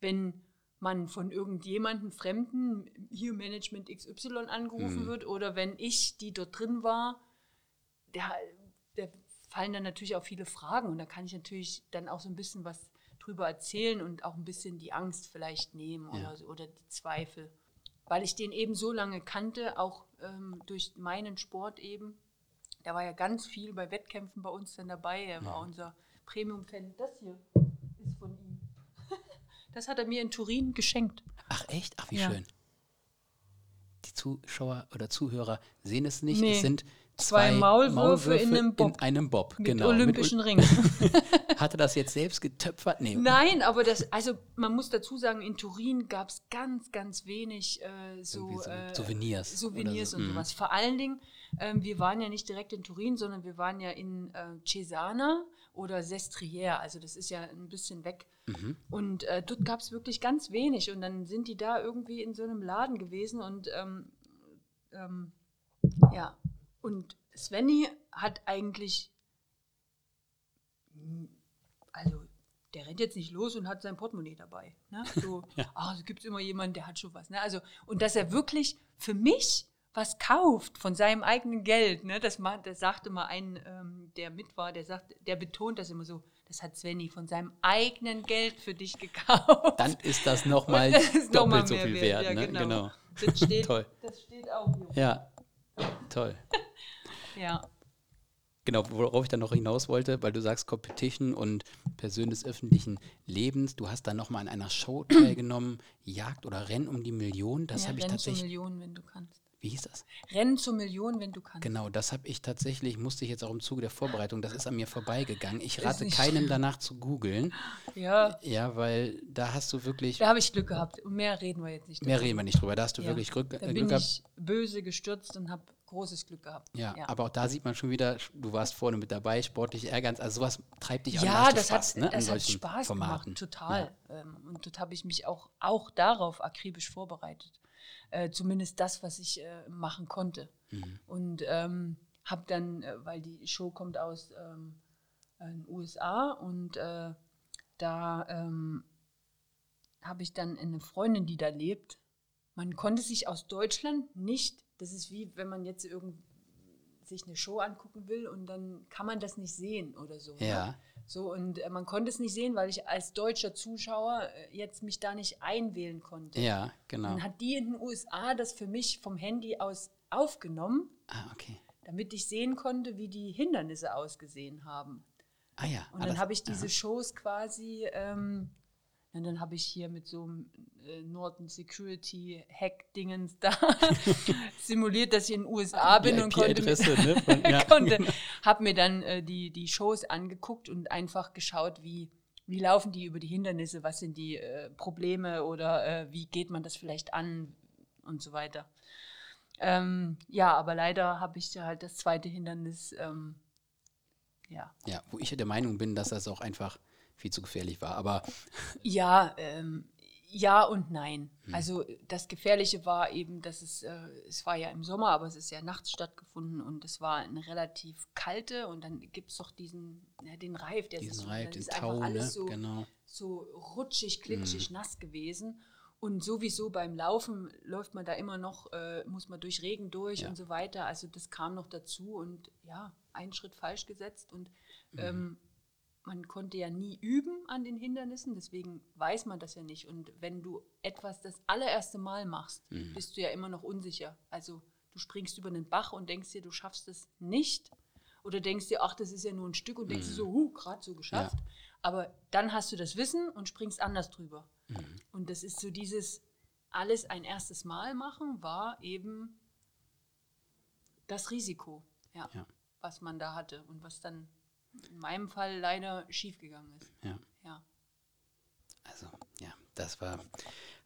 wenn man von irgendjemandem Fremden hier Management XY angerufen Mhm. wird oder wenn ich, die dort drin war, da, da fallen dann natürlich auch viele Fragen und da kann ich natürlich dann auch so ein bisschen was drüber erzählen und auch ein bisschen die Angst vielleicht nehmen Ja. oder, oder die Zweifel. Weil ich den eben so lange kannte, auch ähm, durch meinen Sport eben. Da war ja ganz viel bei Wettkämpfen bei uns dann dabei. Er war unser Premium-Fan. Das hier ist von ihm. Das hat er mir in Turin geschenkt. Ach echt? Ach, wie Ja. schön. Die Zuschauer oder Zuhörer sehen es nicht. Nee. Es sind Zwei zwei, Maulwürfe in einem Bob. In einem Bob, Mit genau. olympischen Mit, Ringen. hat er das jetzt selbst getöpfert? Nee. Nein, aber das, also man muss dazu sagen, in Turin gab es ganz, ganz wenig äh, so, so äh, Souvenirs Souvenirs so. und Mhm. sowas. Vor allen Dingen, ähm, wir waren ja nicht direkt in Turin, sondern wir waren ja in äh, Cesana oder Sestriere, also das ist ja ein bisschen weg. Mhm. Und äh, dort gab es wirklich ganz wenig und dann sind die da irgendwie in so einem Laden gewesen und ähm, ähm, ja, und Svenny hat eigentlich, also der rennt jetzt nicht los und hat sein Portemonnaie dabei. Ne? So, ah, es gibt immer jemanden, der hat schon was. Ne? Also, und dass er wirklich für mich was kauft von seinem eigenen Geld, ne? das, das sagte mal ein, ähm, der mit war, der, sagt, der betont das immer so, das hat Svenny von seinem eigenen Geld für dich gekauft. Dann ist das nochmal ist noch mal doppelt so viel wert, wert. ja, ne? genau. genau. Das steht, Toll. das steht auch hier. Ja, toll. Ja. Genau, worauf ich dann noch hinaus wollte, weil du sagst Competition und Person des öffentlichen Lebens. Du hast dann nochmal an einer Show teilgenommen, Jagd oder Rennen um die Million. Das ja, habe ich tatsächlich. Million, wenn du kannst. Wie hieß das? Rennen zur Million, wenn du kannst. Genau, das habe ich tatsächlich, musste ich jetzt auch im Zuge der Vorbereitung, das ist an mir vorbeigegangen. Ich rate keinem danach zu googeln. Ja, Ja, weil da hast du wirklich, da habe ich Glück gehabt. Und mehr reden wir jetzt nicht. mehr drüber. reden wir nicht drüber, da hast du Ja. wirklich Glück, Da äh, bin Glück gehabt. ich böse gestürzt und habe großes Glück gehabt. Ja, aber auch da sieht man schon wieder, du warst vorne mit dabei, sportlich Ehrgeiz, also sowas treibt dich an, da ja das Spaß, hat, ne, das hat solchen Spaß Formaten. gemacht, total. Ähm, und dort habe ich mich auch, auch darauf akribisch vorbereitet. Äh, zumindest das, was ich äh, machen konnte. Mhm. Und ähm, habe dann, äh, weil die Show kommt aus ähm, den USA und äh, da ähm, habe ich dann eine Freundin, die da lebt, man konnte sich aus Deutschland nicht, das ist wie wenn man jetzt irgend, sich eine Show angucken will und dann kann man das nicht sehen oder so. Ja. Ne? So, und äh, man konnte es nicht sehen, weil ich als deutscher Zuschauer äh, jetzt mich da nicht einwählen konnte. Ja, genau. Dann hat die in den USA das für mich vom Handy aus aufgenommen, Ah, okay. damit ich sehen konnte, wie die Hindernisse ausgesehen haben. Ah ja. Und ah, dann habe ich diese aha. Shows quasi, ähm, und dann habe ich hier mit so einem äh, Norton Security Hack-Dingens da simuliert, dass ich in den USA bin und konnte, ne? Von, ja. konnte habe mir dann äh, die, die Shows angeguckt und einfach geschaut, wie, wie laufen die über die Hindernisse, was sind die äh, Probleme oder äh, wie geht man das vielleicht an und so weiter. Ähm, ja, aber leider habe ich ja halt das zweite Hindernis, ähm, ja, ja, wo ich der Meinung bin, dass das auch einfach viel zu gefährlich war. Aber Ja, ähm, ja und nein. Hm. Also das Gefährliche war eben, dass es, äh, es war ja im Sommer, aber es ist ja nachts stattgefunden und es war eine relativ kalte und dann gibt es doch diesen, ja, den Reif, der diesen ist, Reif, den ist Tau, einfach alles ne? so, Genau. so rutschig, glitschig, Hm. nass gewesen. Und sowieso beim Laufen läuft man da immer noch, äh, muss man durch Regen durch Ja. und so weiter. Also das kam noch dazu und ja, einen Schritt falsch gesetzt und Mhm. ähm, man konnte ja nie üben an den Hindernissen, deswegen weiß man das ja nicht. Und wenn du etwas das allererste Mal machst, Mhm. bist du ja immer noch unsicher. Also du springst über einen Bach und denkst dir, du schaffst es nicht. Oder denkst dir, ach, das ist ja nur ein Stück und denkst dir so, huh, gerade so geschafft. Aber dann hast du das Wissen und springst anders drüber. Mhm. Und das ist so dieses alles ein erstes Mal machen, war eben das Risiko, ja, Ja. was man da hatte und was dann in meinem Fall leider schiefgegangen ist. Ja. Ja. Also, ja, das war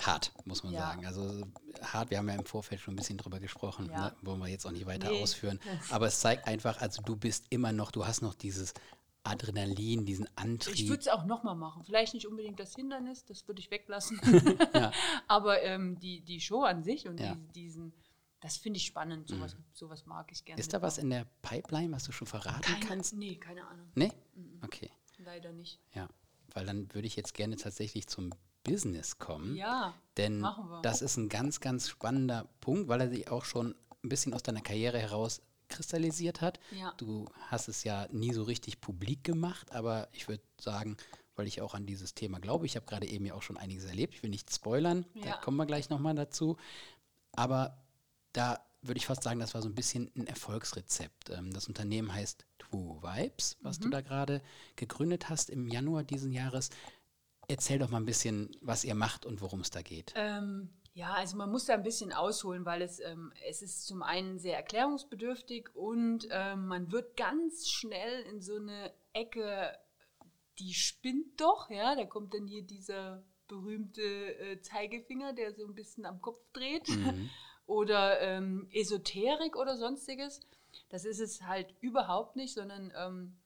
hart, muss man Ja. sagen. Also hart, wir haben ja im Vorfeld schon ein bisschen drüber gesprochen, Ja. ne? wollen wir jetzt auch nicht weiter Nee. ausführen. Aber es zeigt einfach, also du bist immer noch, du hast noch dieses Adrenalin, diesen Ich Antrieb. würde es auch nochmal machen. Vielleicht nicht unbedingt das Hindernis, das würde ich weglassen. Ja. Aber ähm, die, die Show an sich und die, diesen, das finde ich spannend. Sowas, sowas mag ich gerne. Ist da was in der Pipeline, was du schon verraten keine, kannst? Nee, keine Ahnung. Nee? Okay, Leider nicht. ja. Weil dann würde ich jetzt gerne tatsächlich zum Business kommen. Ja, Denn machen wir. das ist ein ganz, ganz spannender Punkt, weil er sich auch schon ein bisschen aus deiner Karriere heraus kristallisiert hat. Ja. Du hast es ja nie so richtig publik gemacht, aber ich würde sagen, weil ich auch an dieses Thema glaube, ich habe gerade eben ja auch schon einiges erlebt, ich will nicht spoilern, da Ja. kommen wir gleich nochmal dazu, aber da würde ich fast sagen, das war so ein bisschen ein Erfolgsrezept. Ähm, Das Unternehmen heißt Two Vibes, was Mhm. du da gerade gegründet hast im Januar diesen Jahres. Erzähl doch mal ein bisschen, was ihr macht und worum es da geht. Ähm, ja, also man muss da ein bisschen ausholen, weil es, ähm, es ist zum einen sehr erklärungsbedürftig und ähm, man wird ganz schnell in so eine Ecke, die spinnt doch, ja, da kommt dann hier dieser berühmte äh, Zeigefinger, der so ein bisschen am Kopf dreht. Mhm. oder ähm, Esoterik oder sonstiges. Das ist es halt überhaupt nicht, sondern ähm,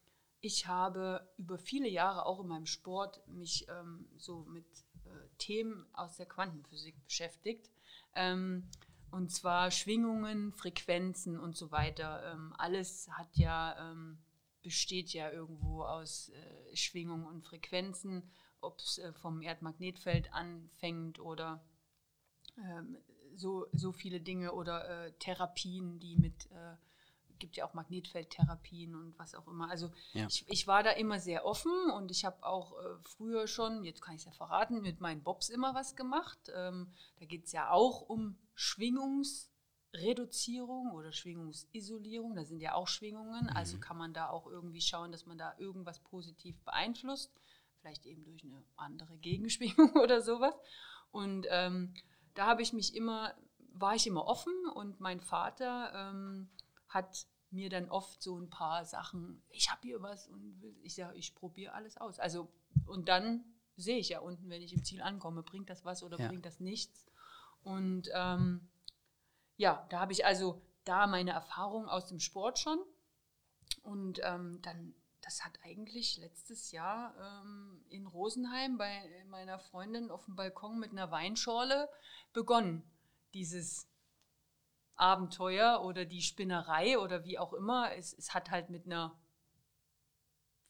ich habe über viele Jahre auch in meinem Sport mich ähm, so mit äh, Themen aus der Quantenphysik beschäftigt. Ähm, und zwar Schwingungen, Frequenzen und so weiter. Ähm, alles hat ja, ähm, besteht ja irgendwo aus äh, Schwingungen und Frequenzen, ob es äh, vom Erdmagnetfeld anfängt oder so, so viele Dinge oder äh, Therapien, die mit, äh, gibt ja auch Magnetfeldtherapien und was auch immer. Also Ja. ich, ich war da immer sehr offen und ich habe auch äh, früher schon, jetzt kann ich es ja verraten, mit meinen Bobs immer was gemacht. Ähm, da geht es ja auch um Schwingungsreduzierung oder Schwingungsisolierung. Da sind ja auch Schwingungen, also kann man da auch irgendwie schauen, dass man da irgendwas positiv beeinflusst. Vielleicht eben durch eine andere Gegenschwingung oder sowas. Und ähm, da habe ich mich immer, war ich immer offen und mein Vater ähm, hat mir dann oft so ein paar Sachen, ich habe hier was und ich sage, ich probiere alles aus. Also und dann sehe ich ja unten, wenn ich im Ziel ankomme, bringt das was oder Ja. bringt das nichts. Und ähm, ja, da habe ich also da meine Erfahrung aus dem Sport schon. Und ähm, dann, das hat eigentlich letztes Jahr ähm, in Rosenheim bei meiner Freundin auf dem Balkon mit einer Weinschorle begonnen. Dieses Abenteuer oder die Spinnerei oder wie auch immer. Es, es hat halt mit einer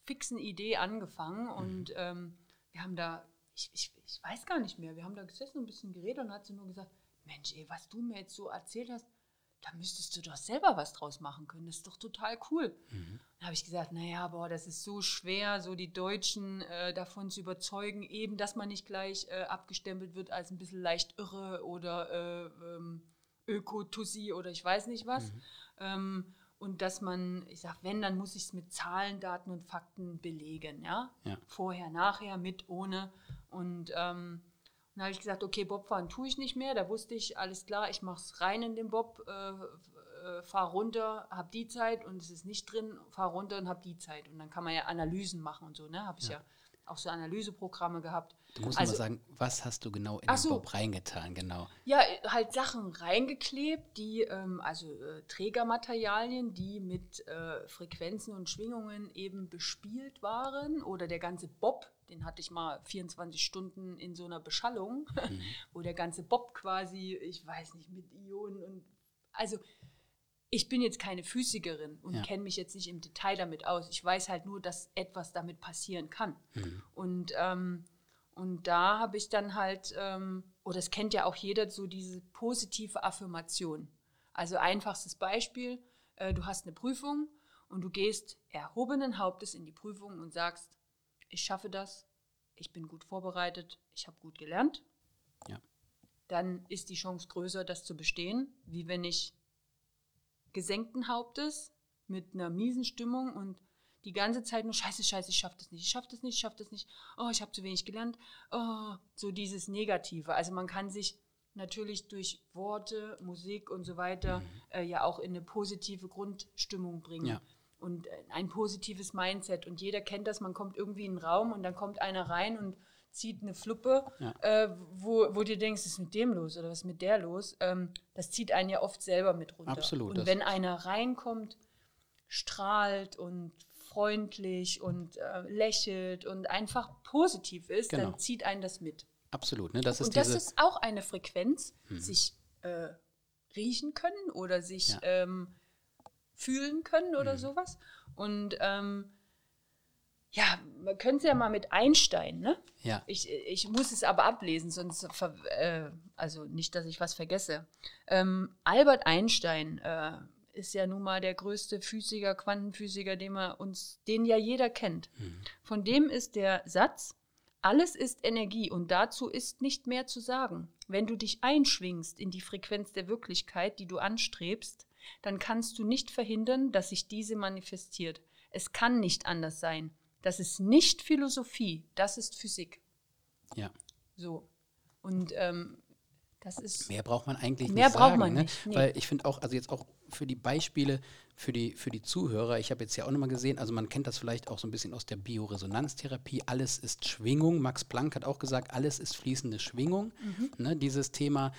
fixen Idee angefangen und ähm, wir haben da, ich, ich, ich weiß gar nicht mehr, wir haben da gesessen und ein bisschen geredet und hat sie nur gesagt, Mensch, ey, was du mir jetzt so erzählt hast, da müsstest du doch selber was draus machen können. Das ist doch total cool. Mhm. Dann habe ich gesagt, naja, boah, das ist so schwer, so die Deutschen äh, davon zu überzeugen, eben, dass man nicht gleich äh, abgestempelt wird als ein bisschen leicht irre oder äh, ähm, Öko-Tussi oder ich weiß nicht was. Mhm. Ähm, und dass man, ich sage, wenn, dann muss ich es mit Zahlen, Daten und Fakten belegen. Ja? ja. Vorher, nachher, mit, ohne. Und ähm, dann habe ich gesagt, okay, Bobfahren tue ich nicht mehr. Da wusste ich, alles klar, ich mache es rein in den Bob, äh, äh, fahre runter, habe die Zeit und es ist nicht drin, fahre runter und habe die Zeit. Und dann kann man ja Analysen machen und so, ne? Habe ich ja. ja auch so Analyseprogramme gehabt. Du musst also, mal sagen, was hast du genau in den so, Bob reingetan, genau? Ja, halt Sachen reingeklebt, die, ähm, also äh, Trägermaterialien, die mit äh, Frequenzen und Schwingungen eben bespielt waren. Oder der ganze Bob, den hatte ich mal 24 Stunden in so einer Beschallung, mhm. wo der ganze Bob quasi, ich weiß nicht, mit Ionen und also ich bin jetzt keine Physikerin und ja. kenne mich jetzt nicht im Detail damit aus. Ich weiß halt nur, dass etwas damit passieren kann. Mhm. Und, ähm, und da habe ich dann halt, ähm, oder das kennt ja auch jeder, so diese positive Affirmation. Also einfachstes Beispiel, äh, du hast eine Prüfung und du gehst erhobenen Hauptes in die Prüfung und sagst, ich schaffe das, ich bin gut vorbereitet, ich habe gut gelernt. Ja. Dann ist die Chance größer, das zu bestehen, wie wenn ich gesenkten Hauptes, mit einer miesen Stimmung und die ganze Zeit nur Scheiße, Scheiße, ich schaffe das nicht, ich schaffe das nicht, ich schaffe das nicht, oh, ich habe zu wenig gelernt, oh, so dieses Negative. Also man kann sich natürlich durch Worte, Musik und so weiter mhm. äh, ja auch in eine positive Grundstimmung bringen. Ja. Und äh, ein positives Mindset. Und jeder kennt das, man kommt irgendwie in einen Raum und dann kommt einer rein und zieht eine Fluppe, ja. äh, wo, wo du denkst, was ist mit dem los oder was ist mit der los? Ähm, das zieht einen ja oft selber mit runter. Absolut. Und wenn einer reinkommt, strahlt und freundlich und äh, lächelt und einfach positiv ist, genau. dann zieht einen das mit. Absolut. Ne? Das ist und das ist auch eine Frequenz, hm. sich äh, riechen können oder sich ja. ähm, fühlen können oder hm. sowas. Und ähm, ja, man könnte es ja mal mit Einstein, ne? Ja. Ich, ich muss es aber ablesen, sonst, äh, also nicht, dass ich was vergesse. Ähm, Albert Einstein äh, ist ja nun mal der größte Physiker, Quantenphysiker, den man uns, den ja jeder kennt. Mhm. Von dem ist der Satz, alles ist Energie und dazu ist nicht mehr zu sagen. Wenn du dich einschwingst in die Frequenz der Wirklichkeit, die du anstrebst, dann kannst du nicht verhindern, dass sich diese manifestiert. Es kann nicht anders sein. Das ist nicht Philosophie, das ist Physik. Ja. So. Und ähm, das ist. Mehr braucht man eigentlich mehr nicht. Mehr braucht sagen, man ne? nicht. Nee. Weil ich finde auch, also jetzt auch für die Beispiele, für die, für die Zuhörer, ich habe jetzt ja auch nochmal gesehen, also man kennt das vielleicht auch so ein bisschen aus der Bioresonanztherapie, alles ist Schwingung. Max Planck hat auch gesagt, alles ist fließende Schwingung. Mhm. Ne, dieses Thema,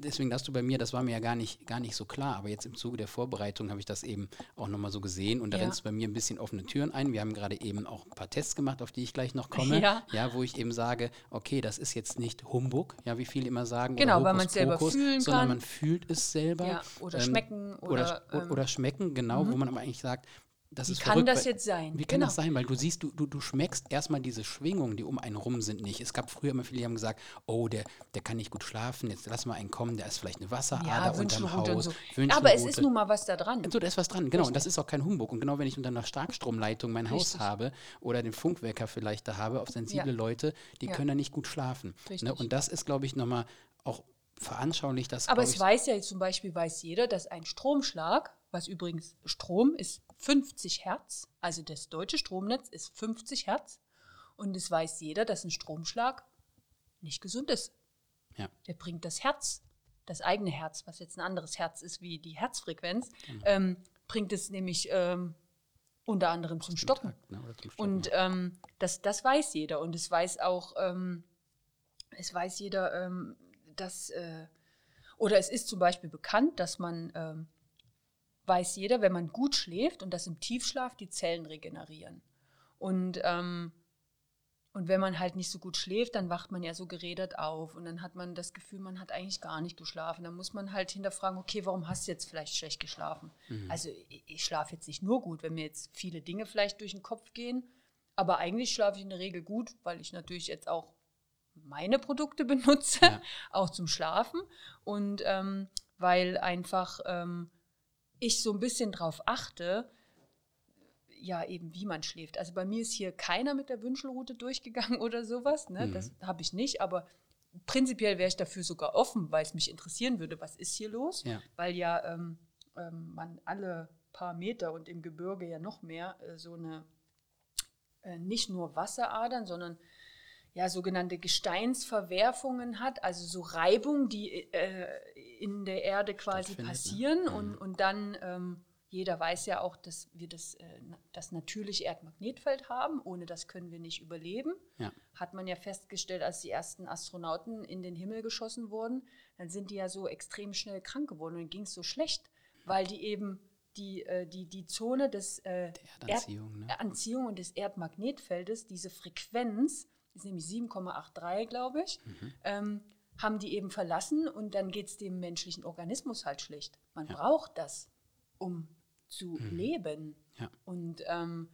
deswegen hast du bei mir, das war mir ja gar nicht, gar nicht so klar, aber jetzt im Zuge der Vorbereitung habe ich das eben auch nochmal so gesehen und da ja. rennst du bei mir ein bisschen offene Türen ein. Wir haben gerade eben auch ein paar Tests gemacht, auf die ich gleich noch komme, ja. ja wo ich eben sage, okay, das ist jetzt nicht Humbug, ja, wie viele immer sagen, genau, weil man es selber fühlen sondern kann. man fühlt es selber. Ja, oder ähm, schmecken. Oder, oder, ähm, oder schmecken, genau, mhm. wo man aber eigentlich sagt, das wie ist kann verrückt, das jetzt sein? Wie kann genau. das sein? Weil du siehst, du, du, du schmeckst erstmal diese Schwingungen, die um einen rum sind, nicht. Es gab früher immer viele, die haben gesagt, oh, der, der kann nicht gut schlafen, jetzt lass mal einen kommen, der ist vielleicht eine Wasserader ja, unterm Haus. So. Aber es ist nun mal was da dran. So, da ist was dran, genau. Und das ist auch kein Humbug. Und genau wenn ich unter einer Starkstromleitung mein Richtig. Haus habe oder den Funkwecker vielleicht da habe, auf sensible ja. Leute, die ja. können da nicht gut schlafen. Ne? Und das ist, glaube ich, nochmal auch veranschaulicht das. Aber es weiß ja zum Beispiel, weiß jeder, dass ein Stromschlag, was übrigens Strom ist 50 Hertz, also das deutsche Stromnetz ist 50 Hertz und es weiß jeder, dass ein Stromschlag nicht gesund ist. Ja. Der bringt das Herz, das eigene Herz, was jetzt ein anderes Herz ist wie die Herzfrequenz, genau. ähm, bringt es nämlich ähm, unter anderem zum Stocken. Takt, ne? zum Stocken. Und ähm, das, das weiß jeder und es weiß auch, ähm, es weiß jeder, ähm, dass, äh, oder es ist zum Beispiel bekannt, dass man ähm, weiß jeder, wenn man gut schläft und das im Tiefschlaf die Zellen regenerieren. Und, ähm, und wenn man halt nicht so gut schläft, dann wacht man ja so geredet auf und dann hat man das Gefühl, man hat eigentlich gar nicht geschlafen. Dann muss man halt hinterfragen, okay, warum hast du jetzt vielleicht schlecht geschlafen? Mhm. Also ich, ich schlafe jetzt nicht nur gut, wenn mir jetzt viele Dinge vielleicht durch den Kopf gehen, aber eigentlich schlafe ich in der Regel gut, weil ich natürlich jetzt auch meine Produkte benutze, ja. auch zum Schlafen. Und ähm, weil einfach ähm, ich so ein bisschen drauf achte, ja, eben wie man schläft. Also bei mir ist hier keiner mit der Wünschelroute durchgegangen oder sowas. Ne? Mhm. Das habe ich nicht, aber prinzipiell wäre ich dafür sogar offen, weil es mich interessieren würde, was ist hier los? Ja. Weil ja ähm, ähm, man alle paar Meter und im Gebirge ja noch mehr äh, so eine, äh, nicht nur Wasseradern, sondern ja, sogenannte Gesteinsverwerfungen hat, also so Reibungen, die äh, in der Erde quasi passieren ne? und, und dann ähm, jeder weiß ja auch, dass wir das, äh, das natürliche Erdmagnetfeld haben. Ohne das können wir nicht überleben. Ja. Hat man ja festgestellt, als die ersten Astronauten in den Himmel geschossen wurden, dann sind die ja so extrem schnell krank geworden und ging es so schlecht, weil die eben die, äh, die, die Zone des äh, Erdanziehung, ne? Anziehung und des Erdmagnetfeldes, diese Frequenz, ist nämlich 7,83, glaube ich, mhm. ähm, haben die eben verlassen und dann geht es dem menschlichen Organismus halt schlecht. Man ja. braucht das, um zu mhm. leben. Ja. Und, ähm,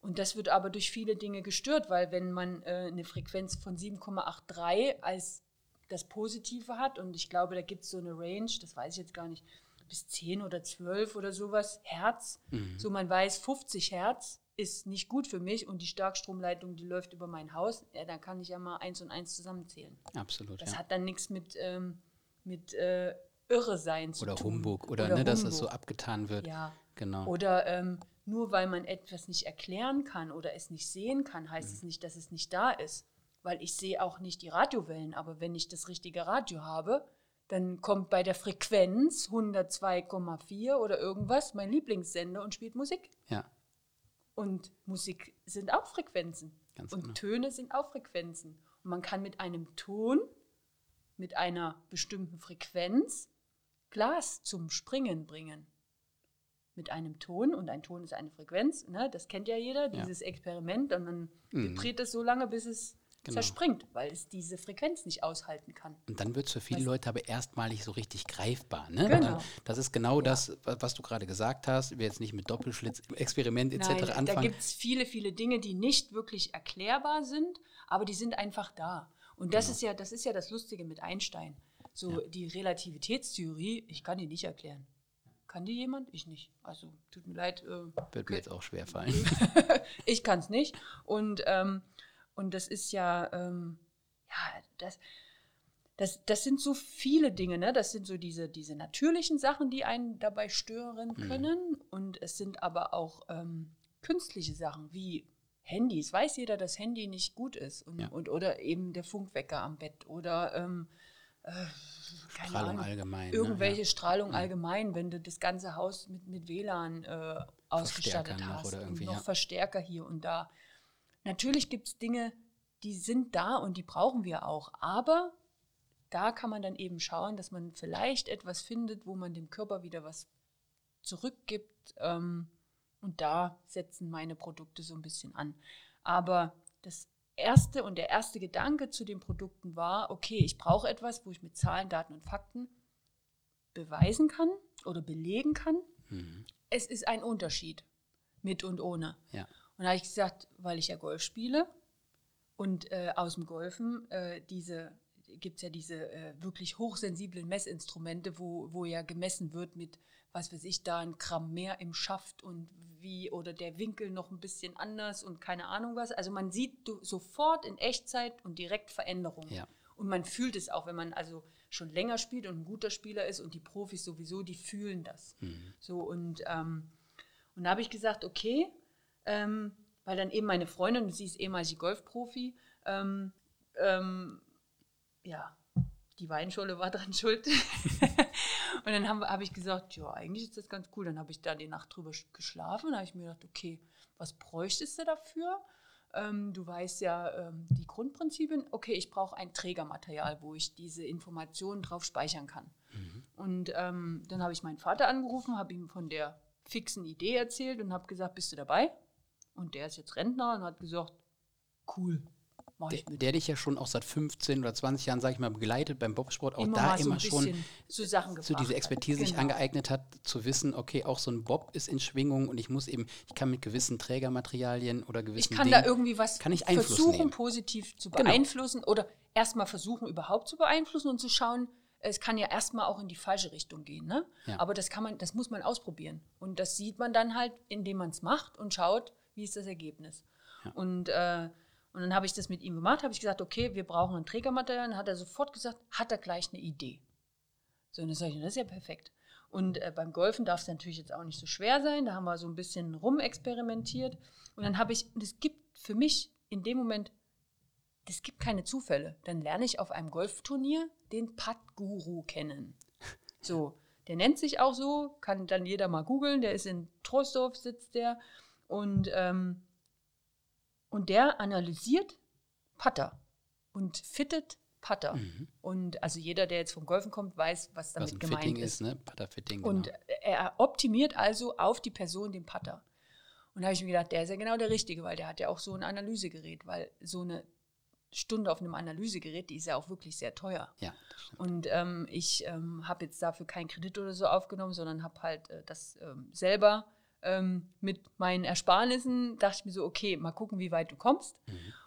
und das wird aber durch viele Dinge gestört, weil wenn man äh, eine Frequenz von 7,83 als das Positive hat, und ich glaube, da gibt es so eine Range, das weiß ich jetzt gar nicht, bis 10 oder 12 oder sowas, Hertz, mhm. so man weiß, 50 Hertz ist nicht gut für mich und die Starkstromleitung, die läuft über mein Haus, ja, dann kann ich ja mal eins und eins zusammenzählen. Absolut. Das ja. hat dann nichts mit, ähm, mit äh, irre sein zu oder tun. Humbug oder, oder ne, dass es so abgetan wird. Ja. Genau. Oder ähm, nur weil man etwas nicht erklären kann oder es nicht sehen kann, heißt mhm. es nicht, dass es nicht da ist. Weil ich sehe auch nicht die Radiowellen, aber wenn ich das richtige Radio habe, dann kommt bei der Frequenz 102,4 oder irgendwas mein Lieblingssender und spielt Musik. Ja. Und Musik sind auch Frequenzen. Ganz und genau. Töne sind auch Frequenzen. Und man kann mit einem Ton, mit einer bestimmten Frequenz, Glas zum Springen bringen. Mit einem Ton, und ein Ton ist eine Frequenz, ne? das kennt ja jeder, dieses ja. Experiment, und man mhm. dreht es so lange, bis es genau. zerspringt, weil es diese Frequenz nicht aushalten kann. Und dann wird es für viele weißt Leute aber erstmalig so richtig greifbar. Ne? Genau. Dann, das ist genau ja. das, was du gerade gesagt hast. Wir jetzt nicht mit Doppelschlitz-Experiment etc. Nein, anfangen. Da gibt es viele, viele Dinge, die nicht wirklich erklärbar sind, aber die sind einfach da. Und das genau. ist ja, das ist ja das Lustige mit Einstein. So ja. die Relativitätstheorie, ich kann die nicht erklären. Kann die jemand? Ich nicht. Also tut mir leid. Äh, Wird mir jetzt auch schwer fallen. ich kann es nicht. Und, ähm, und das ist ja, ähm, ja, das, das, das sind so viele Dinge, ne? Das sind so diese, diese natürlichen Sachen, die einen dabei stören mhm. können. Mhm. Und es sind aber auch ähm, künstliche Sachen wie Handys. Weiß jeder, dass Handy nicht gut ist. Und, ja. und oder eben der Funkwecker am Bett oder ähm, äh, Strahlung Ahnung, allgemein. Ne? Irgendwelche ne? Strahlung ja. allgemein, wenn du das ganze Haus mit, mit WLAN äh, ausgestattet hast. Noch, und noch ja. Verstärker hier und da. Natürlich gibt es Dinge, die sind da und die brauchen wir auch. Aber da kann man dann eben schauen, dass man vielleicht etwas findet, wo man dem Körper wieder was zurückgibt. Ähm, und da setzen meine Produkte so ein bisschen an. Aber das erste und der erste Gedanke zu den Produkten war, okay, ich brauche etwas, wo ich mit Zahlen, Daten und Fakten beweisen kann oder belegen kann. Mhm. Es ist ein Unterschied mit und ohne. Ja. Und da habe ich gesagt, weil ich ja Golf spiele und äh, aus dem Golfen äh, diese gibt es ja diese äh, wirklich hochsensiblen Messinstrumente, wo, wo ja gemessen wird mit, was weiß ich, da ein Gramm mehr im Schaft und wie oder der Winkel noch ein bisschen anders und keine Ahnung was. Also man sieht sofort in Echtzeit und direkt Veränderungen. Ja. Und man fühlt es auch, wenn man also schon länger spielt und ein guter Spieler ist und die Profis sowieso, die fühlen das. Mhm. So und, ähm, und da habe ich gesagt, okay, ähm, weil dann eben meine Freundin, sie ist ehemalige Golfprofi, ähm, ähm, ja, die Weinschule war dran schuld. und dann habe hab ich gesagt, ja, eigentlich ist das ganz cool. Dann habe ich da die Nacht drüber geschlafen. Dann habe ich mir gedacht, okay, was bräuchtest du dafür? Ähm, du weißt ja ähm, die Grundprinzipien. Okay, ich brauche ein Trägermaterial, wo ich diese Informationen drauf speichern kann. Mhm. Und ähm, dann habe ich meinen Vater angerufen, habe ihm von der fixen Idee erzählt und habe gesagt, bist du dabei? Und der ist jetzt Rentner und hat gesagt, cool, mach der, ich der dich ja schon auch seit 15 oder 20 Jahren, sag ich mal, begleitet beim Bobsport, auch Immer da so immer schon Sachen so diese. Expertise sich Genau. angeeignet hat, zu wissen, okay, auch so ein Bob ist in Schwingung und ich muss eben, ich kann mit gewissen Trägermaterialien oder Ich gewissen kann Dingen, da irgendwie was kann ich versuchen, nehmen. positiv zu Genau. beeinflussen oder erstmal versuchen, überhaupt zu beeinflussen und zu schauen, es kann ja erstmal auch in die falsche Richtung gehen. Ne? Ja. Aber das kann man, das muss man ausprobieren. Und das sieht man dann halt, indem man es macht und schaut, wie ist das Ergebnis. Und, äh, und dann habe ich das mit ihm gemacht, habe ich gesagt, okay, wir brauchen ein Trägermaterial. Dann hat er sofort gesagt, hat er gleich eine Idee. So, und dann sage ich, das ist ja perfekt. Und äh, beim Golfen darf es natürlich jetzt auch nicht so schwer sein. Da haben wir so ein bisschen rumexperimentiert. Und dann habe ich, und es gibt für mich in dem Moment, es gibt keine Zufälle. Dann lerne ich auf einem Golfturnier den Putt-Guru kennen. So, der nennt sich auch so, kann dann jeder mal googeln. Der ist in Troisdorf, sitzt der. Und, ähm, und der analysiert Putter und fittet Putter. Und also jeder, der jetzt vom Golfen kommt, weiß, was damit was ein gemeint Fitting ist. ist, ne? Putter-Fitting, Und genau. er optimiert also auf die Person den Putter. Und da habe ich mir gedacht, der ist ja genau der Richtige, weil der hat ja auch so ein Analysegerät, weil so eine Stunde auf einem Analysegerät, die ist ja auch wirklich sehr teuer. Ja. Und ähm, ich ähm, habe jetzt dafür keinen Kredit oder so aufgenommen, sondern habe halt äh, das ähm, selber ähm, mit meinen Ersparnissen, dachte ich mir so, okay, mal gucken, wie weit du kommst.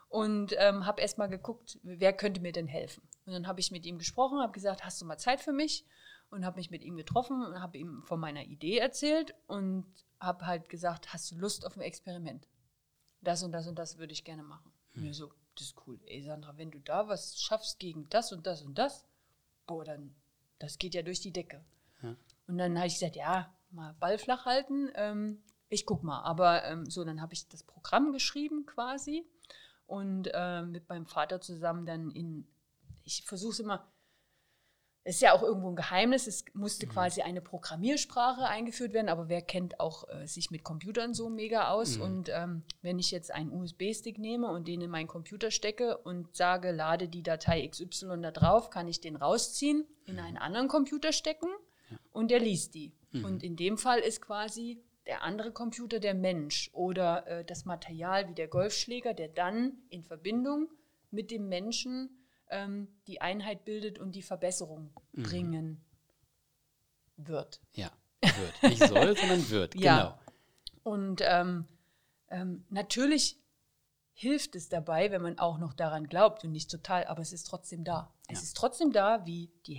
Und ähm, habe erst mal geguckt, wer könnte mir denn helfen. Und dann habe ich mit ihm gesprochen, habe gesagt, hast du mal Zeit für mich? Und habe mich mit ihm getroffen und habe ihm von meiner Idee erzählt und habe halt gesagt, hast du Lust auf ein Experiment? Das und das und das würde ich gerne machen. Und mir so, das ist cool. Ey, Sandra, wenn du da was schaffst gegen das und das und das, boah, dann, das geht ja durch die Decke. Ja. Und dann habe ich gesagt, ja, mal Ball flach halten, ähm, ich guck mal. Aber ähm, so, dann habe ich das Programm geschrieben quasi und ähm, mit meinem Vater zusammen dann in, ich versuche es immer, es ist ja auch irgendwo ein Geheimnis, es musste quasi eine Programmiersprache eingeführt werden, aber wer kennt auch äh, sich mit Computern so mega aus? Und ähm, wenn ich jetzt einen USB-Stick nehme und den in meinen Computer stecke und sage, lade die Datei XY da drauf, kann ich den rausziehen, in einen anderen Computer stecken und der liest die. Und in dem Fall ist quasi der andere Computer der Mensch oder äh, das Material wie der Golfschläger, der dann in Verbindung mit dem Menschen ähm, die Einheit bildet und die Verbesserung bringen wird. Ja, wird. Nicht soll, sondern wird. Ja. Genau. Und ähm, ähm, natürlich hilft es dabei, wenn man auch noch daran glaubt und nicht total, aber es ist trotzdem da. Es Ja. ist trotzdem da wie die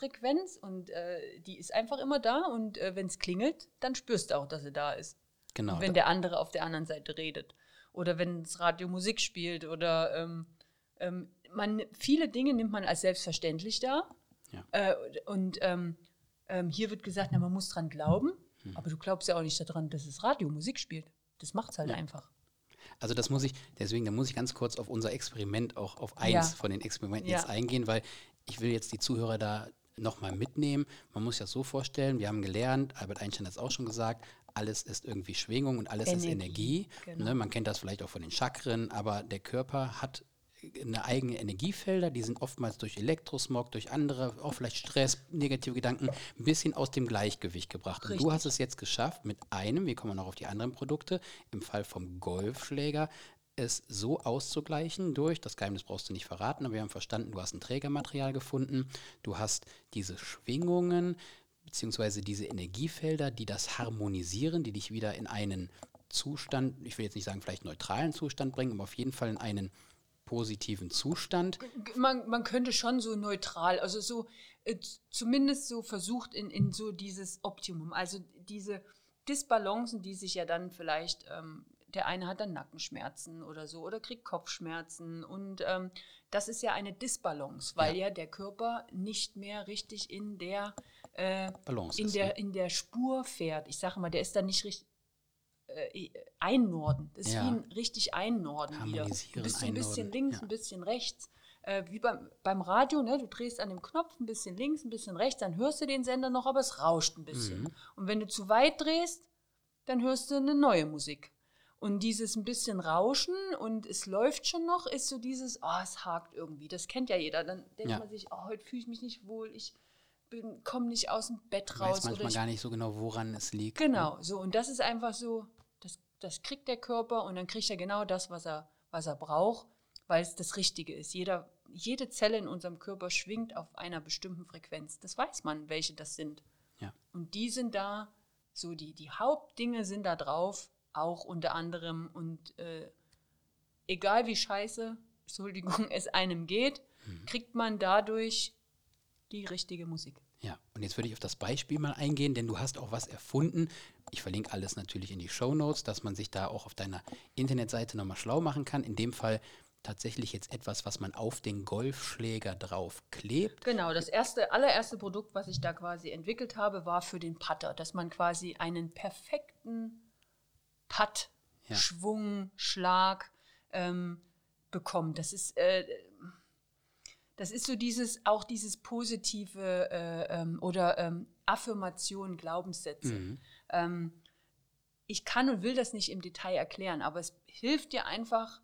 Handyfrequenz und äh, die ist einfach immer da und äh, wenn es klingelt, dann spürst du auch, dass sie da ist. Genau. Und wenn der andere auf der anderen Seite redet. Oder wenn das Radio Musik spielt oder ähm, ähm, man, viele Dinge nimmt man als selbstverständlich da. Ja. Äh, und ähm, ähm, hier wird gesagt, na, man muss dran glauben, Hm. aber du glaubst ja auch nicht daran, dass das Radio Musik spielt. Das macht es halt Ja. einfach. Also das muss ich, deswegen, da muss ich ganz kurz auf unser Experiment, auch auf eins Ja. von den Experimenten jetzt eingehen, weil ich will jetzt die Zuhörer da nochmal mitnehmen. Man muss sich das so vorstellen, wir haben gelernt, Albert Einstein hat es auch schon gesagt, alles ist irgendwie Schwingung und alles ist Energie, Energie. genau. Ne? Man kennt das vielleicht auch von den Chakren, aber der Körper hat eine eigene Energiefelder, die sind oftmals durch Elektrosmog, durch andere, auch vielleicht Stress, negative Gedanken, ein bisschen aus dem Gleichgewicht gebracht. Und du Richtig. hast es jetzt geschafft, mit einem, wir kommen noch auf die anderen Produkte, im Fall vom Golfschläger, es so auszugleichen durch, das Geheimnis brauchst du nicht verraten, aber wir haben verstanden, du hast ein Trägermaterial gefunden, du hast diese Schwingungen, beziehungsweise diese Energiefelder, die das harmonisieren, die dich wieder in einen Zustand, ich will jetzt nicht sagen vielleicht neutralen Zustand bringen, aber auf jeden Fall in einen positiven Zustand. Man, man könnte schon so neutral, also so äh, zumindest so versucht in, in so dieses Optimum. Also diese Disbalancen, die sich ja dann vielleicht, ähm, der eine hat dann Nackenschmerzen oder so oder kriegt Kopfschmerzen und ähm, das ist ja eine Disbalance, weil ja, der Körper nicht mehr richtig in der äh, Balance in ist, der ne? in der Spur fährt. Ich sage mal, der ist dann nicht richtig äh, einnorden. Das ist Ja. wie ein richtig einnorden wieder. Du bist ein bisschen links, ja. ein bisschen rechts. Äh, wie beim, beim Radio, ne? du drehst an dem Knopf ein bisschen links, ein bisschen rechts, dann hörst du den Sender noch, aber es rauscht ein bisschen. Mhm. Und wenn du zu weit drehst, dann hörst du eine neue Musik. Und dieses ein bisschen Rauschen und es läuft schon noch, ist so dieses, oh, es hakt irgendwie. Das kennt ja jeder. Dann denkt Ja. man sich, oh, heute fühle ich mich nicht wohl, ich komme nicht aus dem Bett Ich raus. weiß manchmal ich gar nicht so genau, woran es liegt. Genau, so und das ist einfach so, das, das kriegt der Körper und dann kriegt er genau das, was er, was er braucht, weil es das Richtige ist. Jeder, jede Zelle in unserem Körper schwingt auf einer bestimmten Frequenz. Das weiß man, welche das sind. Ja. Und die sind da, so die, die Hauptdinge sind da drauf, auch unter anderem. Und äh, egal wie scheiße, Entschuldigung, es einem geht, mhm. kriegt man dadurch die richtige Musik. Ja, und jetzt würde ich auf das Beispiel mal eingehen, denn du hast auch was erfunden. Ich verlinke alles natürlich in die Show Notes, dass man sich da auch auf deiner Internetseite nochmal schlau machen kann. In dem Fall tatsächlich jetzt etwas, was man auf den Golfschläger drauf klebt. Genau, das erste, allererste Produkt, was ich da quasi entwickelt habe, war für den Putter, dass man quasi einen perfekten Putt, ja. Schwung, Schlag ähm, bekommt. Das ist äh, das ist so dieses, auch dieses positive äh, ähm, oder ähm, Affirmation, Glaubenssätze. Mhm. Ähm, ich kann und will das nicht im Detail erklären, aber es hilft dir einfach,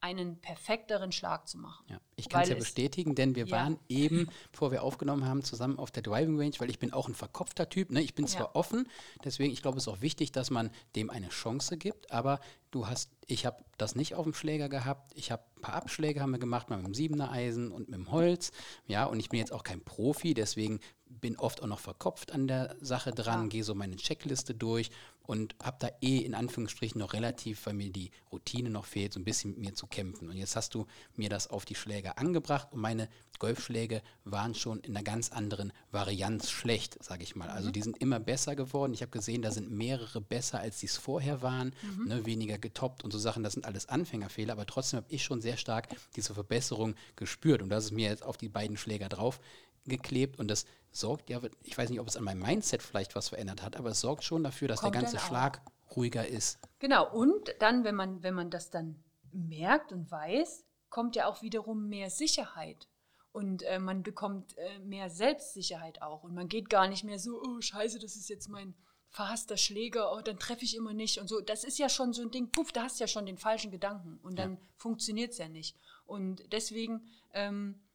einen perfekteren Schlag zu machen. Ja, ich kann es ja bestätigen, denn wir ja. waren eben, bevor wir aufgenommen haben, zusammen auf der Driving Range, weil ich bin auch ein verkopfter Typ. Ne? Ich bin zwar ja. offen, deswegen, ich glaube, es ist auch wichtig, dass man dem eine Chance gibt, aber du hast, ich habe das nicht auf dem Schläger gehabt. Ich habe ein paar Abschläge haben wir gemacht, mal mit dem Siebener Eisen und mit dem Holz. Ja, und ich bin jetzt auch kein Profi, deswegen bin oft auch noch verkopft an der Sache dran, gehe so meine Checkliste durch und habe da eh in Anführungsstrichen noch relativ, weil mir die Routine noch fehlt, so ein bisschen mit mir zu kämpfen. Und jetzt hast du mir das auf die Schläge angebracht und meine Golfschläge waren schon in einer ganz anderen Varianz schlecht, sage ich mal. Also mhm. die sind immer besser geworden. Ich habe gesehen, da sind mehrere besser, als sie es vorher waren, mhm. ne, weniger getoppt und so Sachen. Das sind alles Anfängerfehler, aber trotzdem habe ich schon sehr stark diese Verbesserung gespürt. Und das ist mir jetzt auf die beiden Schläger drauf geklebt und das sorgt ja, ich weiß nicht, ob es an meinem Mindset vielleicht was verändert hat, aber es sorgt schon dafür, dass Kommt der ganze Schlag ruhiger ist. Genau, und dann, wenn man, wenn man das dann merkt und weiß, kommt ja auch wiederum mehr Sicherheit. Und äh, man bekommt äh, mehr Selbstsicherheit auch. Und man geht gar nicht mehr so, oh scheiße, das ist jetzt mein verhasster Schläger, oh, dann treffe ich immer nicht und so. Das ist ja schon so ein Ding, puff, da hast du ja schon den falschen Gedanken und dann ja. funktioniert es ja nicht. Und deswegen ähm, äh,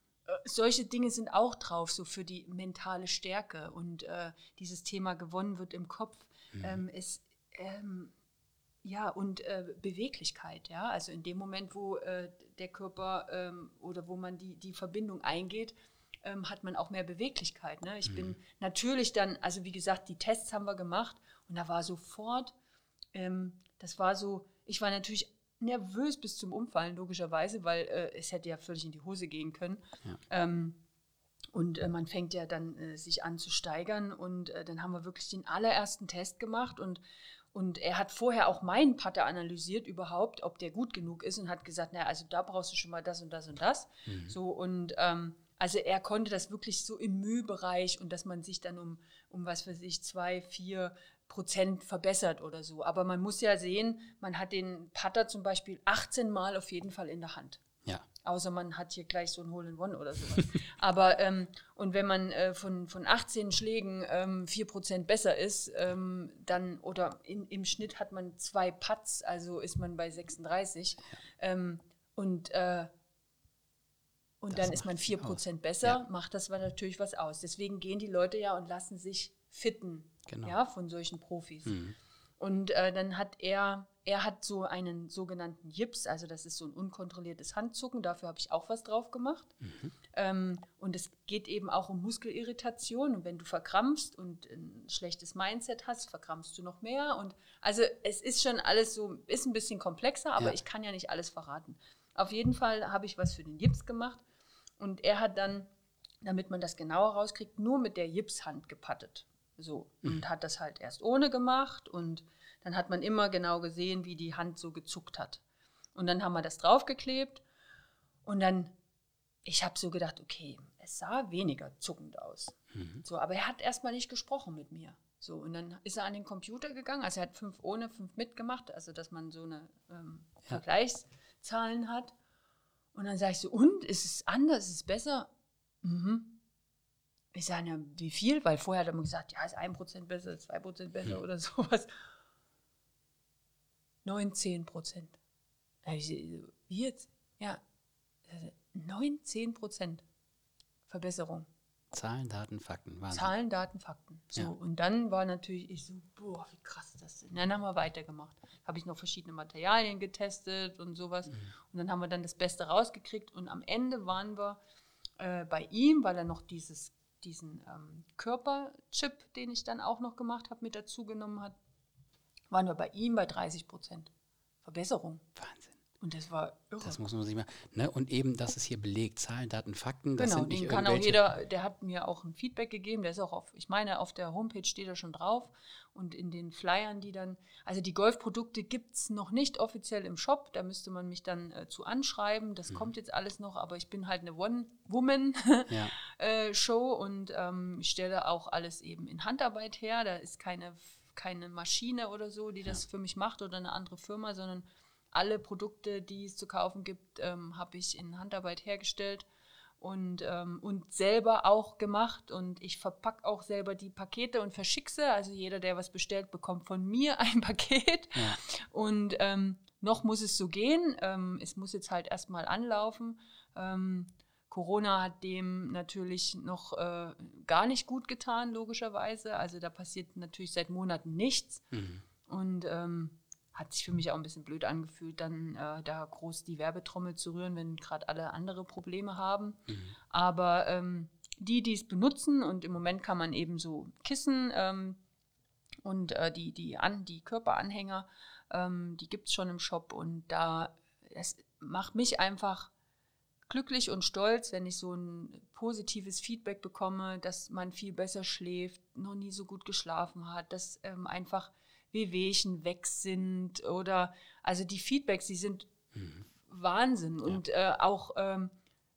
solche Dinge sind auch drauf, so für die mentale Stärke. Und äh, dieses Thema gewonnen wird im Kopf mhm. ähm, ist, ähm, ja, und äh, Beweglichkeit, ja. Also in dem Moment, wo äh, der Körper ähm, oder wo man die, die Verbindung eingeht, ähm, hat man auch mehr Beweglichkeit. Ne? Ich mhm. bin natürlich dann, also wie gesagt, die Tests haben wir gemacht und da war sofort, ähm, das war so, ich war natürlich nervös bis zum Umfallen, logischerweise, weil äh, es hätte ja völlig in die Hose gehen können. Ja. Ähm, und äh, man fängt ja dann äh, sich an zu steigern und äh, dann haben wir wirklich den allerersten Test gemacht und, und er hat vorher auch meinen Putter analysiert überhaupt, ob der gut genug ist und hat gesagt, naja, also da brauchst du schon mal das und das und das. Mhm. So und ähm, also er konnte das wirklich so im Mühbereich und dass man sich dann um, um was weiß ich, zwei, vier Prozent verbessert oder so. Aber man muss ja sehen, man hat den Putter zum Beispiel 18 Mal auf jeden Fall in der Hand. Ja. Außer man hat hier gleich so ein Hole in One oder sowas. Aber ähm, und wenn man äh, von, von 18 Schlägen ähm, 4% besser ist, ähm, dann oder in, im Schnitt hat man zwei Putts, also ist man bei 36. Ja. Ähm, und äh, und das dann ist man 4% besser, ja. macht das natürlich was aus. Deswegen gehen die Leute ja und lassen sich fitten genau. ja, von solchen Profis. Mhm. Und äh, dann hat er, er hat so einen sogenannten Jips, also das ist so ein unkontrolliertes Handzucken, dafür habe ich auch was drauf gemacht. Mhm. Ähm, und es geht eben auch um Muskelirritation. Und wenn du verkrampfst und ein schlechtes Mindset hast, verkrampfst du noch mehr. Und also es ist schon alles so, ist ein bisschen komplexer, aber ja. ich kann ja nicht alles verraten. Auf jeden Fall habe ich was für den Jips gemacht. Und er hat dann, damit man das genauer rauskriegt, nur mit der Jipshand gepattet. So. Und mhm. hat das halt erst ohne gemacht und dann hat man immer genau gesehen, wie die Hand so gezuckt hat. Und dann haben wir das draufgeklebt und dann, ich habe so gedacht, okay, es sah weniger zuckend aus. Mhm. So, aber er hat erstmal nicht gesprochen mit mir. So, und dann ist er an den Computer gegangen, also er hat fünf ohne, fünf mitgemacht, also dass man so eine ähm, ja. Vergleichszahlen hat. Und dann sage ich so, und, ist es anders, ist es besser? Mhm. Ich sage, ja, wie viel? Weil vorher hat er mir gesagt, ja, ist ein Prozent besser, zwei Prozent besser ja. oder sowas. 19 Prozent. Wie jetzt? Ja, 19 Prozent Verbesserung. Zahlen, Daten, Fakten. Wahnsinn. Zahlen, Daten, Fakten. So, ja. und dann war natürlich ich so, boah, wie krass ist das denn? Dann haben wir weitergemacht. Habe ich noch verschiedene Materialien getestet und sowas. Mhm. Und dann haben wir dann das Beste rausgekriegt. Und am Ende waren wir äh, bei ihm, weil er noch dieses, diesen ähm, Körperchip, den ich dann auch noch gemacht habe, mit dazu genommen hat, waren wir bei ihm bei 30 Prozent Verbesserung. Wahnsinn. Und das war irre. Das muss man sich mal. Ne? Und eben, das ist hier belegt. Zahlen, Daten, Fakten. Das genau, sind nicht den kann auch jeder, der hat mir auch ein Feedback gegeben, der ist auch auf, ich meine, auf der Homepage steht er schon drauf. Und in den Flyern, die dann, also die Golfprodukte gibt es noch nicht offiziell im Shop, da müsste man mich dann äh, zu anschreiben. Das mhm. kommt jetzt alles noch, aber ich bin halt eine One-Woman-Show ja. äh, und ähm, ich stelle auch alles eben in Handarbeit her. Da ist keine, keine Maschine oder so, die das ja. für mich macht oder eine andere Firma, sondern alle Produkte, die es zu kaufen gibt, ähm, habe ich in Handarbeit hergestellt und, ähm, und selber auch gemacht. Und ich verpacke auch selber die Pakete und verschicke sie. Also jeder, der was bestellt, bekommt von mir ein Paket. Ja. Und ähm, noch muss es so gehen. Ähm, es muss jetzt halt erstmal anlaufen. Ähm, Corona hat dem natürlich noch äh, gar nicht gut getan, logischerweise. Also da passiert natürlich seit Monaten nichts. Mhm. Und ähm, hat sich für mich auch ein bisschen blöd angefühlt, dann äh, da groß die Werbetrommel zu rühren, wenn gerade alle andere Probleme haben. Mhm. Aber ähm, die, die es benutzen, und im Moment kann man eben so Kissen ähm, und äh, die, die, An die Körperanhänger, ähm, die gibt es schon im Shop und da, es macht mich einfach glücklich und stolz, wenn ich so ein positives Feedback bekomme, dass man viel besser schläft, noch nie so gut geschlafen hat, dass ähm, einfach Wehwehchen weg sind oder also die Feedbacks, die sind mhm. Wahnsinn. Ja. Und äh, auch ähm,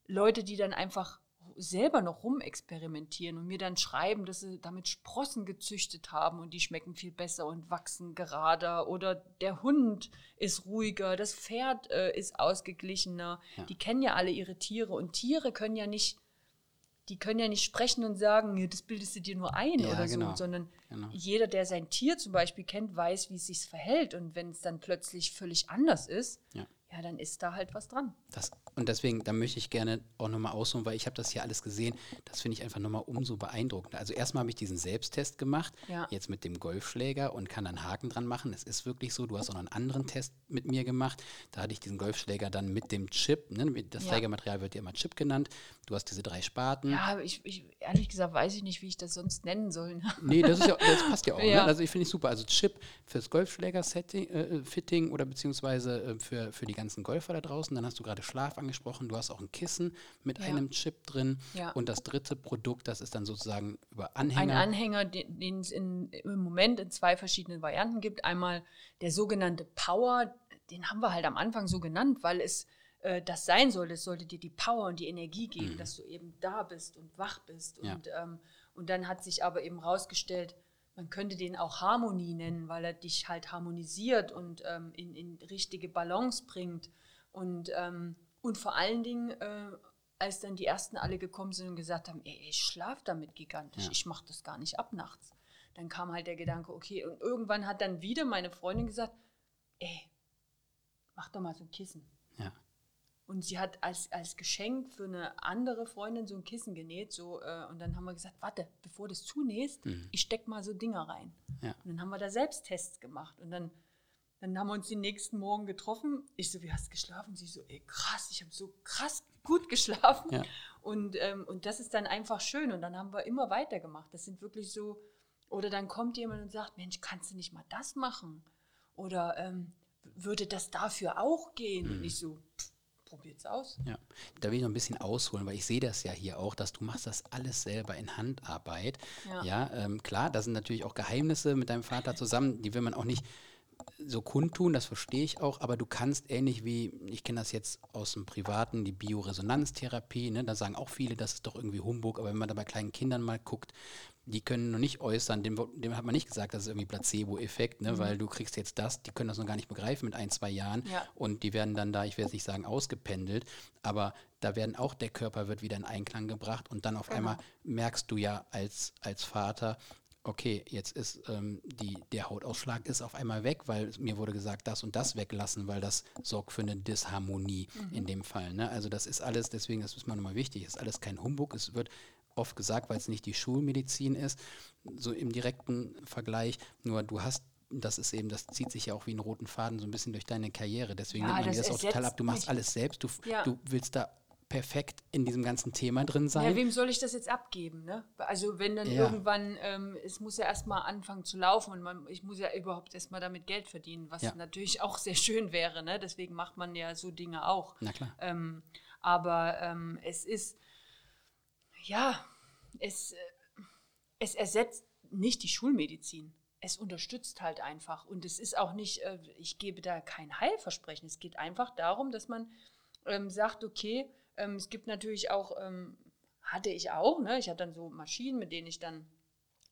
Leute, die dann einfach selber noch rumexperimentieren und mir dann schreiben, dass sie damit Sprossen gezüchtet haben und die schmecken viel besser und wachsen gerader oder der Hund ist ruhiger, das Pferd äh, ist ausgeglichener. Ja. Die kennen ja alle ihre Tiere und Tiere können ja nicht die können ja nicht sprechen und sagen, das bildest du dir nur ein ja, oder genau. so, sondern genau. jeder, der sein Tier zum Beispiel kennt, weiß, wie es sich verhält. Und wenn es dann plötzlich völlig anders ist, ja. Ja, dann ist da halt was dran. Das und deswegen, da möchte ich gerne auch nochmal ausholen, weil ich habe das hier alles gesehen. Das finde ich einfach nochmal umso beeindruckender. Also erstmal habe ich diesen Selbsttest gemacht, ja. jetzt mit dem Golfschläger und kann dann Haken dran machen. Es ist wirklich so, du hast auch noch einen anderen Test mit mir gemacht. Da hatte ich diesen Golfschläger dann mit dem Chip. Ne? Das ja. Schlägermaterial wird ja immer Chip genannt. Du hast diese drei Spaten. Ja, ich, ich, ehrlich gesagt weiß ich nicht, wie ich das sonst nennen soll. Ne? nee, das, ja, das passt ja auch. Ne? Ja. Ne? Also ich finde es super. Also Chip fürs Golfschläger-Fitting äh, oder beziehungsweise äh, für, für die ganzen Golfer da draußen. Dann hast du gerade Schlaf angesprochen. Du hast auch ein Kissen mit ja. einem Chip drin. Ja. Und das dritte Produkt, das ist dann sozusagen über Anhänger. Ein Anhänger, den es im Moment in zwei verschiedenen Varianten gibt. Einmal der sogenannte Power, den haben wir halt am Anfang so genannt, weil es äh, das sein soll. Es sollte dir die Power und die Energie geben, mhm. dass du eben da bist und wach bist. Ja. Und, ähm, und dann hat sich aber eben rausgestellt, man könnte den auch Harmonie nennen, weil er dich halt harmonisiert und ähm, in, in richtige Balance bringt. Und ähm, und vor allen Dingen, äh, als dann die ersten alle gekommen sind und gesagt haben, ey, ich schlafe damit gigantisch, ja. ich mache das gar nicht ab nachts. Dann kam halt der Gedanke, okay, und irgendwann hat dann wieder meine Freundin gesagt, ey, mach doch mal so ein Kissen. Und sie hat als, als Geschenk für eine andere Freundin so ein Kissen genäht. So, äh, und dann haben wir gesagt, warte, bevor du es zunähst, mhm. ich steck mal so Dinger rein. Ja. Und dann haben wir da Selbsttests gemacht. Und dann dann haben wir uns den nächsten Morgen getroffen. Ich so, wie hast du geschlafen? Sie so, ey, krass, ich habe so krass gut geschlafen. Ja. Und, ähm, und das ist dann einfach schön. Und dann haben wir immer weitergemacht. Das sind wirklich so, oder dann kommt jemand und sagt, Mensch, kannst du nicht mal das machen? Oder ähm, würde das dafür auch gehen? Mhm. Und ich so, probiert's aus. Ja, da will ich noch ein bisschen ausholen, weil ich sehe das ja hier auch, dass du machst das alles selber in Handarbeit. Ja, ja ähm, klar, da sind natürlich auch Geheimnisse mit deinem Vater zusammen, die will man auch nicht so kundtun, das verstehe ich auch, aber du kannst ähnlich wie, ich kenne das jetzt aus dem Privaten, die Bioresonanztherapie, ne, da sagen auch viele, das ist doch irgendwie Humbug, aber wenn man da bei kleinen Kindern mal guckt, die können noch nicht äußern, dem, dem hat man nicht gesagt, das ist irgendwie Placebo-Effekt, ne, mhm. weil du kriegst jetzt das, die können das noch gar nicht begreifen mit ein, zwei Jahren ja. und die werden dann da, ich werde es nicht sagen, ausgependelt, aber da werden auch, der Körper wird wieder in Einklang gebracht und dann auf genau. einmal merkst du ja als, als Vater, okay, jetzt ist ähm, die, der Hautausschlag ist auf einmal weg, weil mir wurde gesagt, das und das weglassen, weil das sorgt für eine Disharmonie mhm. in dem Fall. Ne? Also das ist alles, deswegen, das ist mal nochmal wichtig, ist alles kein Humbug, es wird oft gesagt, weil es nicht die Schulmedizin ist, so im direkten Vergleich. Nur du hast das ist eben, das zieht sich ja auch wie einen roten Faden so ein bisschen durch deine Karriere. Deswegen Ja, nimmt man das das auch total ab. Du machst alles selbst. Du, Ja. du willst da perfekt in diesem ganzen Thema drin Ja, sein. wem soll ich das jetzt abgeben? Ne? Also wenn dann Ja. irgendwann, ähm, es muss ja erstmal anfangen zu laufen und man, ich muss ja überhaupt erstmal damit Geld verdienen, was Ja. natürlich auch sehr schön wäre. Ne? Deswegen macht man ja so Dinge auch. Na klar. Ähm, aber ähm, es ist, ja, es, äh, es ersetzt nicht die Schulmedizin. Es unterstützt halt einfach. Und es ist auch nicht, äh, ich gebe da kein Heilversprechen. Es geht einfach darum, dass man ähm, sagt, okay, ähm, es gibt natürlich auch, ähm, hatte ich auch, ne? ich hatte dann so Maschinen, mit denen ich dann,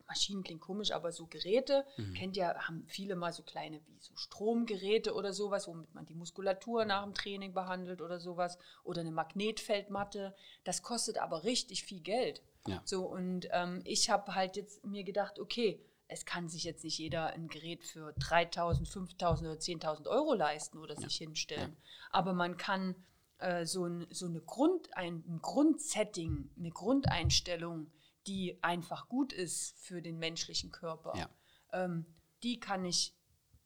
Maschinen klingt komisch, aber so Geräte, kennt ja, haben viele mal so kleine wie so Stromgeräte oder sowas, womit man die Muskulatur nach dem Training behandelt oder sowas. Oder eine Magnetfeldmatte. Das kostet aber richtig viel Geld. Ja. So, und ähm, ich habe halt jetzt mir gedacht, okay, es kann sich jetzt nicht jeder ein Gerät für 3.000, 5.000 oder 10.000 Euro leisten oder sich hinstellen. Aber man kann äh, so, ein, so eine Grund, ein, ein Grundsetting, eine Grundeinstellung, die einfach gut ist für den menschlichen Körper, Ja. ähm, die kann ich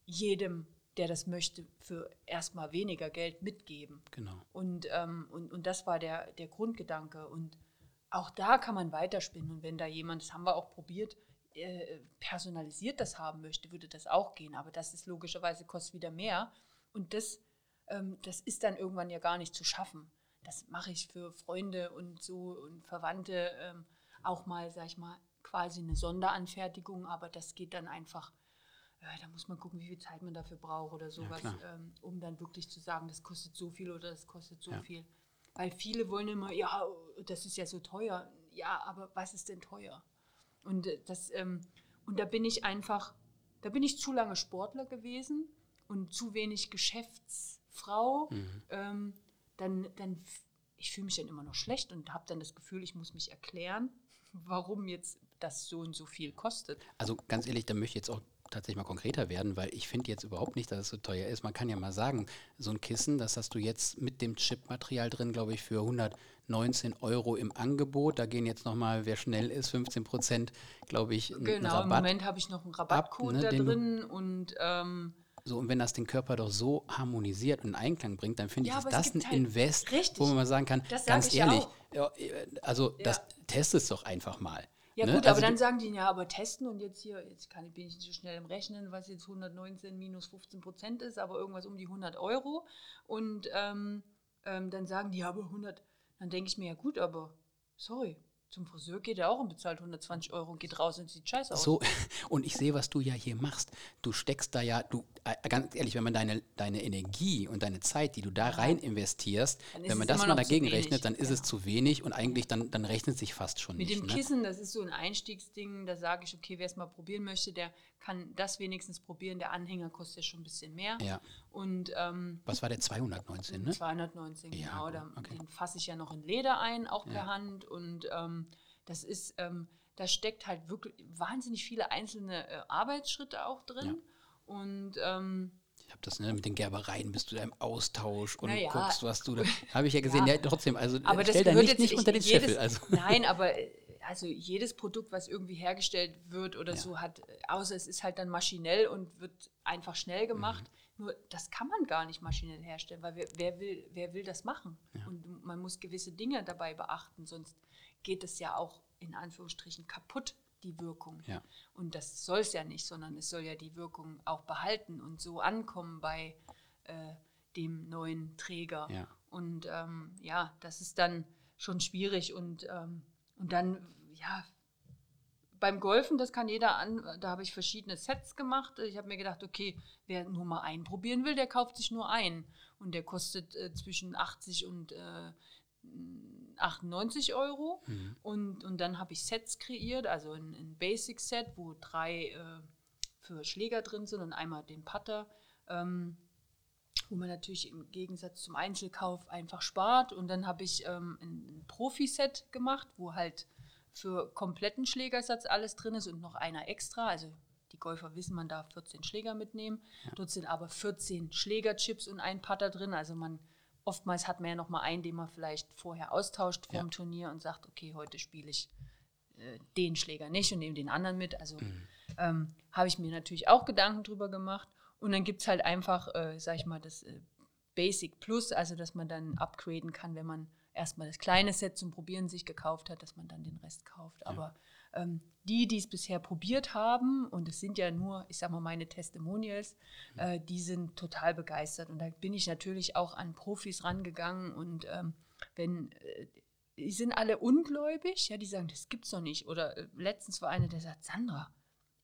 jedem, der das möchte, für erstmal weniger Geld mitgeben. Genau. Und, ähm, und, und das war der, der Grundgedanke. Und auch da kann man weiterspinnen. Und wenn da jemand, das haben wir auch probiert, äh, personalisiert das haben möchte, würde das auch gehen. Aber das ist logischerweise, kostet wieder mehr. Und das, ähm, das ist dann irgendwann ja gar nicht zu schaffen. Das mache ich für Freunde und so und Verwandte ähm, auch mal, sag ich mal, quasi eine Sonderanfertigung, aber das geht dann einfach äh, da muss man gucken, wie viel Zeit man dafür braucht oder sowas, klar. ähm, um dann wirklich zu sagen, das kostet so viel oder das kostet so Ja. viel. Weil viele wollen immer, ja, das ist ja so teuer. Ja, aber was ist denn teuer? Und äh, das, ähm, und da bin ich einfach, da bin ich zu lange Sportler gewesen und zu wenig Geschäftsfrau. Mhm. Ähm, dann, dann, ich fühle mich dann immer noch schlecht und habe dann das Gefühl, ich muss mich erklären, warum jetzt das so und so viel kostet. Also ganz ehrlich, da möchte ich jetzt auch tatsächlich mal konkreter werden, weil ich finde jetzt überhaupt nicht, dass es so teuer ist. Man kann ja mal sagen, so ein Kissen, das hast du jetzt mit dem Chipmaterial drin, glaube ich, für 119 Euro im Angebot. Da gehen jetzt nochmal, wer schnell ist, 15 Prozent, glaube ich, Genau, Rabatt. im Moment habe ich noch einen Rabattcode ne, da drin und ähm, So, und wenn das den Körper doch so harmonisiert und in Einklang bringt, dann finde ich, Ja, ist aber es das ein halt- Invest, Richtig. wo man mal sagen kann, Das sag ganz ich ja ehrlich, ja, also das test es doch einfach mal. ja ne? gut, also aber dann sagen die, ja, aber testen und jetzt hier, jetzt kann, ich- bin ich nicht so schnell im Rechnen, was jetzt 119 minus 15 Prozent ist, aber irgendwas um die 100 Euro und ähm, ähm, dann sagen die, ja, aber 100, dann denke ich mir, ja gut, aber sorry, zum Friseur geht er auch und bezahlt 120 Euro und geht raus und sieht scheiße aus. So, und ich sehe, was du ja hier machst. Du steckst da ja, du, äh, ganz ehrlich, wenn man deine, deine Energie und deine Zeit, die du da rein investierst, wenn man es das mal dagegen rechnet, dann ist es genau. zu wenig und eigentlich dann, dann rechnet sich fast schon Mit nicht. dem ne? Kissen, das ist so ein Einstiegsding, da sage ich, okay, wer es mal probieren möchte, der kann das wenigstens probieren. Der Anhänger kostet ja schon ein bisschen mehr. Ja. Und ähm, Was war der 219, ne? 219, Ja, genau. Da, okay. Den fasse ich ja noch in Leder ein, auch Ja. per Hand. Und ähm, das ist, ähm, da steckt halt wirklich wahnsinnig viele einzelne äh, Arbeitsschritte auch drin. Und ähm, Ich habe das ne, mit den Gerbereien, bist du da im Austausch und Na ja. guckst, was du da. Habe ich ja gesehen, ja, Ja. trotzdem, also äh, aber das stell da nicht, jetzt nicht ich- unter den jedes, Scheffel. Also. Nein, aber äh, also jedes Produkt, was irgendwie hergestellt wird oder Ja. so hat, außer es ist halt dann maschinell und wird einfach schnell gemacht. Mhm. Nur das kann man gar nicht maschinell herstellen, weil wer, wer, will, wer will das machen? Und man muss gewisse Dinge dabei beachten, sonst geht es ja auch in Anführungsstrichen kaputt, die Wirkung. Ja. Und das soll es ja nicht, sondern es soll ja die Wirkung auch behalten und so ankommen bei äh, dem neuen Träger. Ja. Und ähm, ja, das ist dann schon schwierig und, ähm, und dann, ja, beim Golfen, das kann jeder an, da habe ich verschiedene Sets gemacht. Ich habe mir gedacht, okay, wer nur mal einen probieren will, der kauft sich nur einen. Und der kostet äh, zwischen 80 und äh, 98 Euro. Und, und dann habe ich Sets kreiert, also ein, ein Basic-Set, wo drei äh, für Schläger drin sind und einmal den Putter. Ähm, wo man natürlich im Gegensatz zum Einzelkauf einfach spart. Und dann habe ich ähm, ein, ein Profi-Set gemacht, wo halt für kompletten Schlägersatz alles drin ist und noch einer extra. Also die Golfer wissen, man darf 14 Schläger mitnehmen. Dort sind aber 14 Schlägerchips und ein Putter drin. Also man oftmals hat man ja noch mal einen, den man vielleicht vorher austauscht vom Ja. Turnier und sagt, okay, heute spiele ich äh, den Schläger nicht und nehme den anderen mit. Also mhm. ähm, habe ich mir natürlich auch Gedanken drüber gemacht. Und dann gibt es halt einfach, äh, sag ich mal, das äh, Basic Plus, also dass man dann upgraden kann, wenn man erstmal das kleine Set zum Probieren sich gekauft hat, dass man dann den Rest kauft. Aber ähm, die, die es bisher probiert haben, und es sind ja nur, ich sag mal, meine Testimonials, äh, die sind total begeistert. Und da bin ich natürlich auch an Profis rangegangen und ähm, wenn äh, die sind alle ungläubig, ja, die sagen, das gibt's doch nicht. Oder äh, letztens war eine, der sagt, Sandra,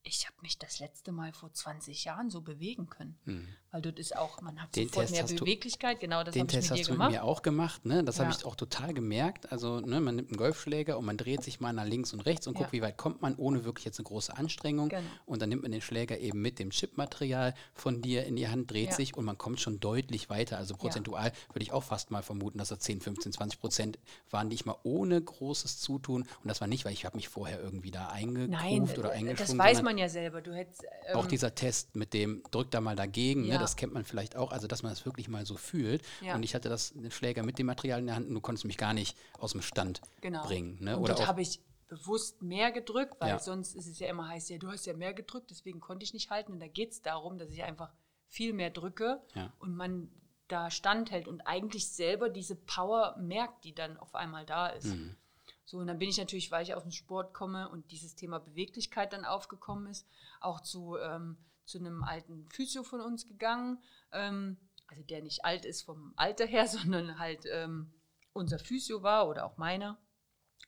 ich habe mich das letzte Mal vor 20 Jahren so bewegen können. Mhm. Weil dort ist auch, man hat den sofort Test mehr Beweglichkeit, genau das habe ich mit dir gemacht. Den Test hast du mir auch gemacht, ne? das ja. habe ich auch total gemerkt. Also ne, man nimmt einen Golfschläger und man dreht sich mal nach links und rechts und ja. guckt, wie weit kommt man, ohne wirklich jetzt eine große Anstrengung. Genau. Und dann nimmt man den Schläger eben mit dem Chipmaterial von dir in die Hand, dreht ja. sich und man kommt schon deutlich weiter. Also prozentual würde ich auch fast mal vermuten, dass das 10, 15, 20 Prozent waren, die ich mal ohne großes Zutun, und das war nicht, weil ich habe mich vorher irgendwie da eingekruft oder eingeschwungen. das weiß man ja selber. Du hättest, ähm, auch dieser Test mit dem, drück da mal dagegen, ne, das kennt man vielleicht auch also dass man das wirklich mal so fühlt. Ja. Und ich hatte das, den Schläger mit dem Material in der Hand und du konntest mich gar nicht aus dem Stand genau. bringen. Ne? Und Oder habe ich bewusst mehr gedrückt, weil ja. sonst ist es ja immer heißt, ja, du hast ja mehr gedrückt, deswegen konnte ich nicht halten. Und da geht es darum, dass ich einfach viel mehr drücke ja. und man da standhält und eigentlich selber diese Power merkt, die dann auf einmal da ist. Mhm. So, und dann bin ich natürlich, weil ich aus dem Sport komme und dieses Thema Beweglichkeit dann aufgekommen ist, auch zu, ähm, zu einem alten Physio von uns gegangen ähm, also der nicht alt ist vom Alter her, sondern halt ähm, unser Physio war oder auch meiner.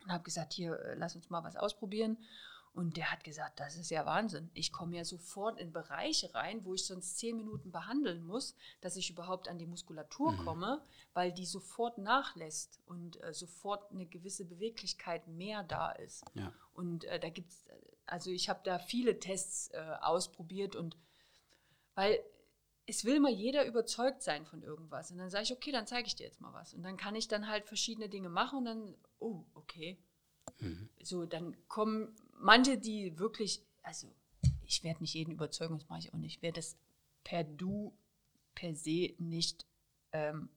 Und habe gesagt, hier, äh, lass uns mal was ausprobieren. Und der hat gesagt, das ist ja Wahnsinn. Ich komme ja sofort in Bereiche rein, wo ich sonst zehn Minuten behandeln muss, dass ich überhaupt an die Muskulatur mhm. komme, weil die sofort nachlässt und äh, sofort eine gewisse Beweglichkeit mehr da ist. Ja. Und äh, da gibt es, also ich habe da viele Tests äh, ausprobiert und weil es will mal jeder überzeugt sein von irgendwas. Und dann sage ich, okay, dann zeige ich dir jetzt mal was. Und dann kann ich dann halt verschiedene Dinge machen und dann, oh, okay. Mhm. So, dann kommen manche, die wirklich, also ich werde nicht jeden überzeugen, das mache ich auch nicht. Wer das per Du, per se nicht ähm,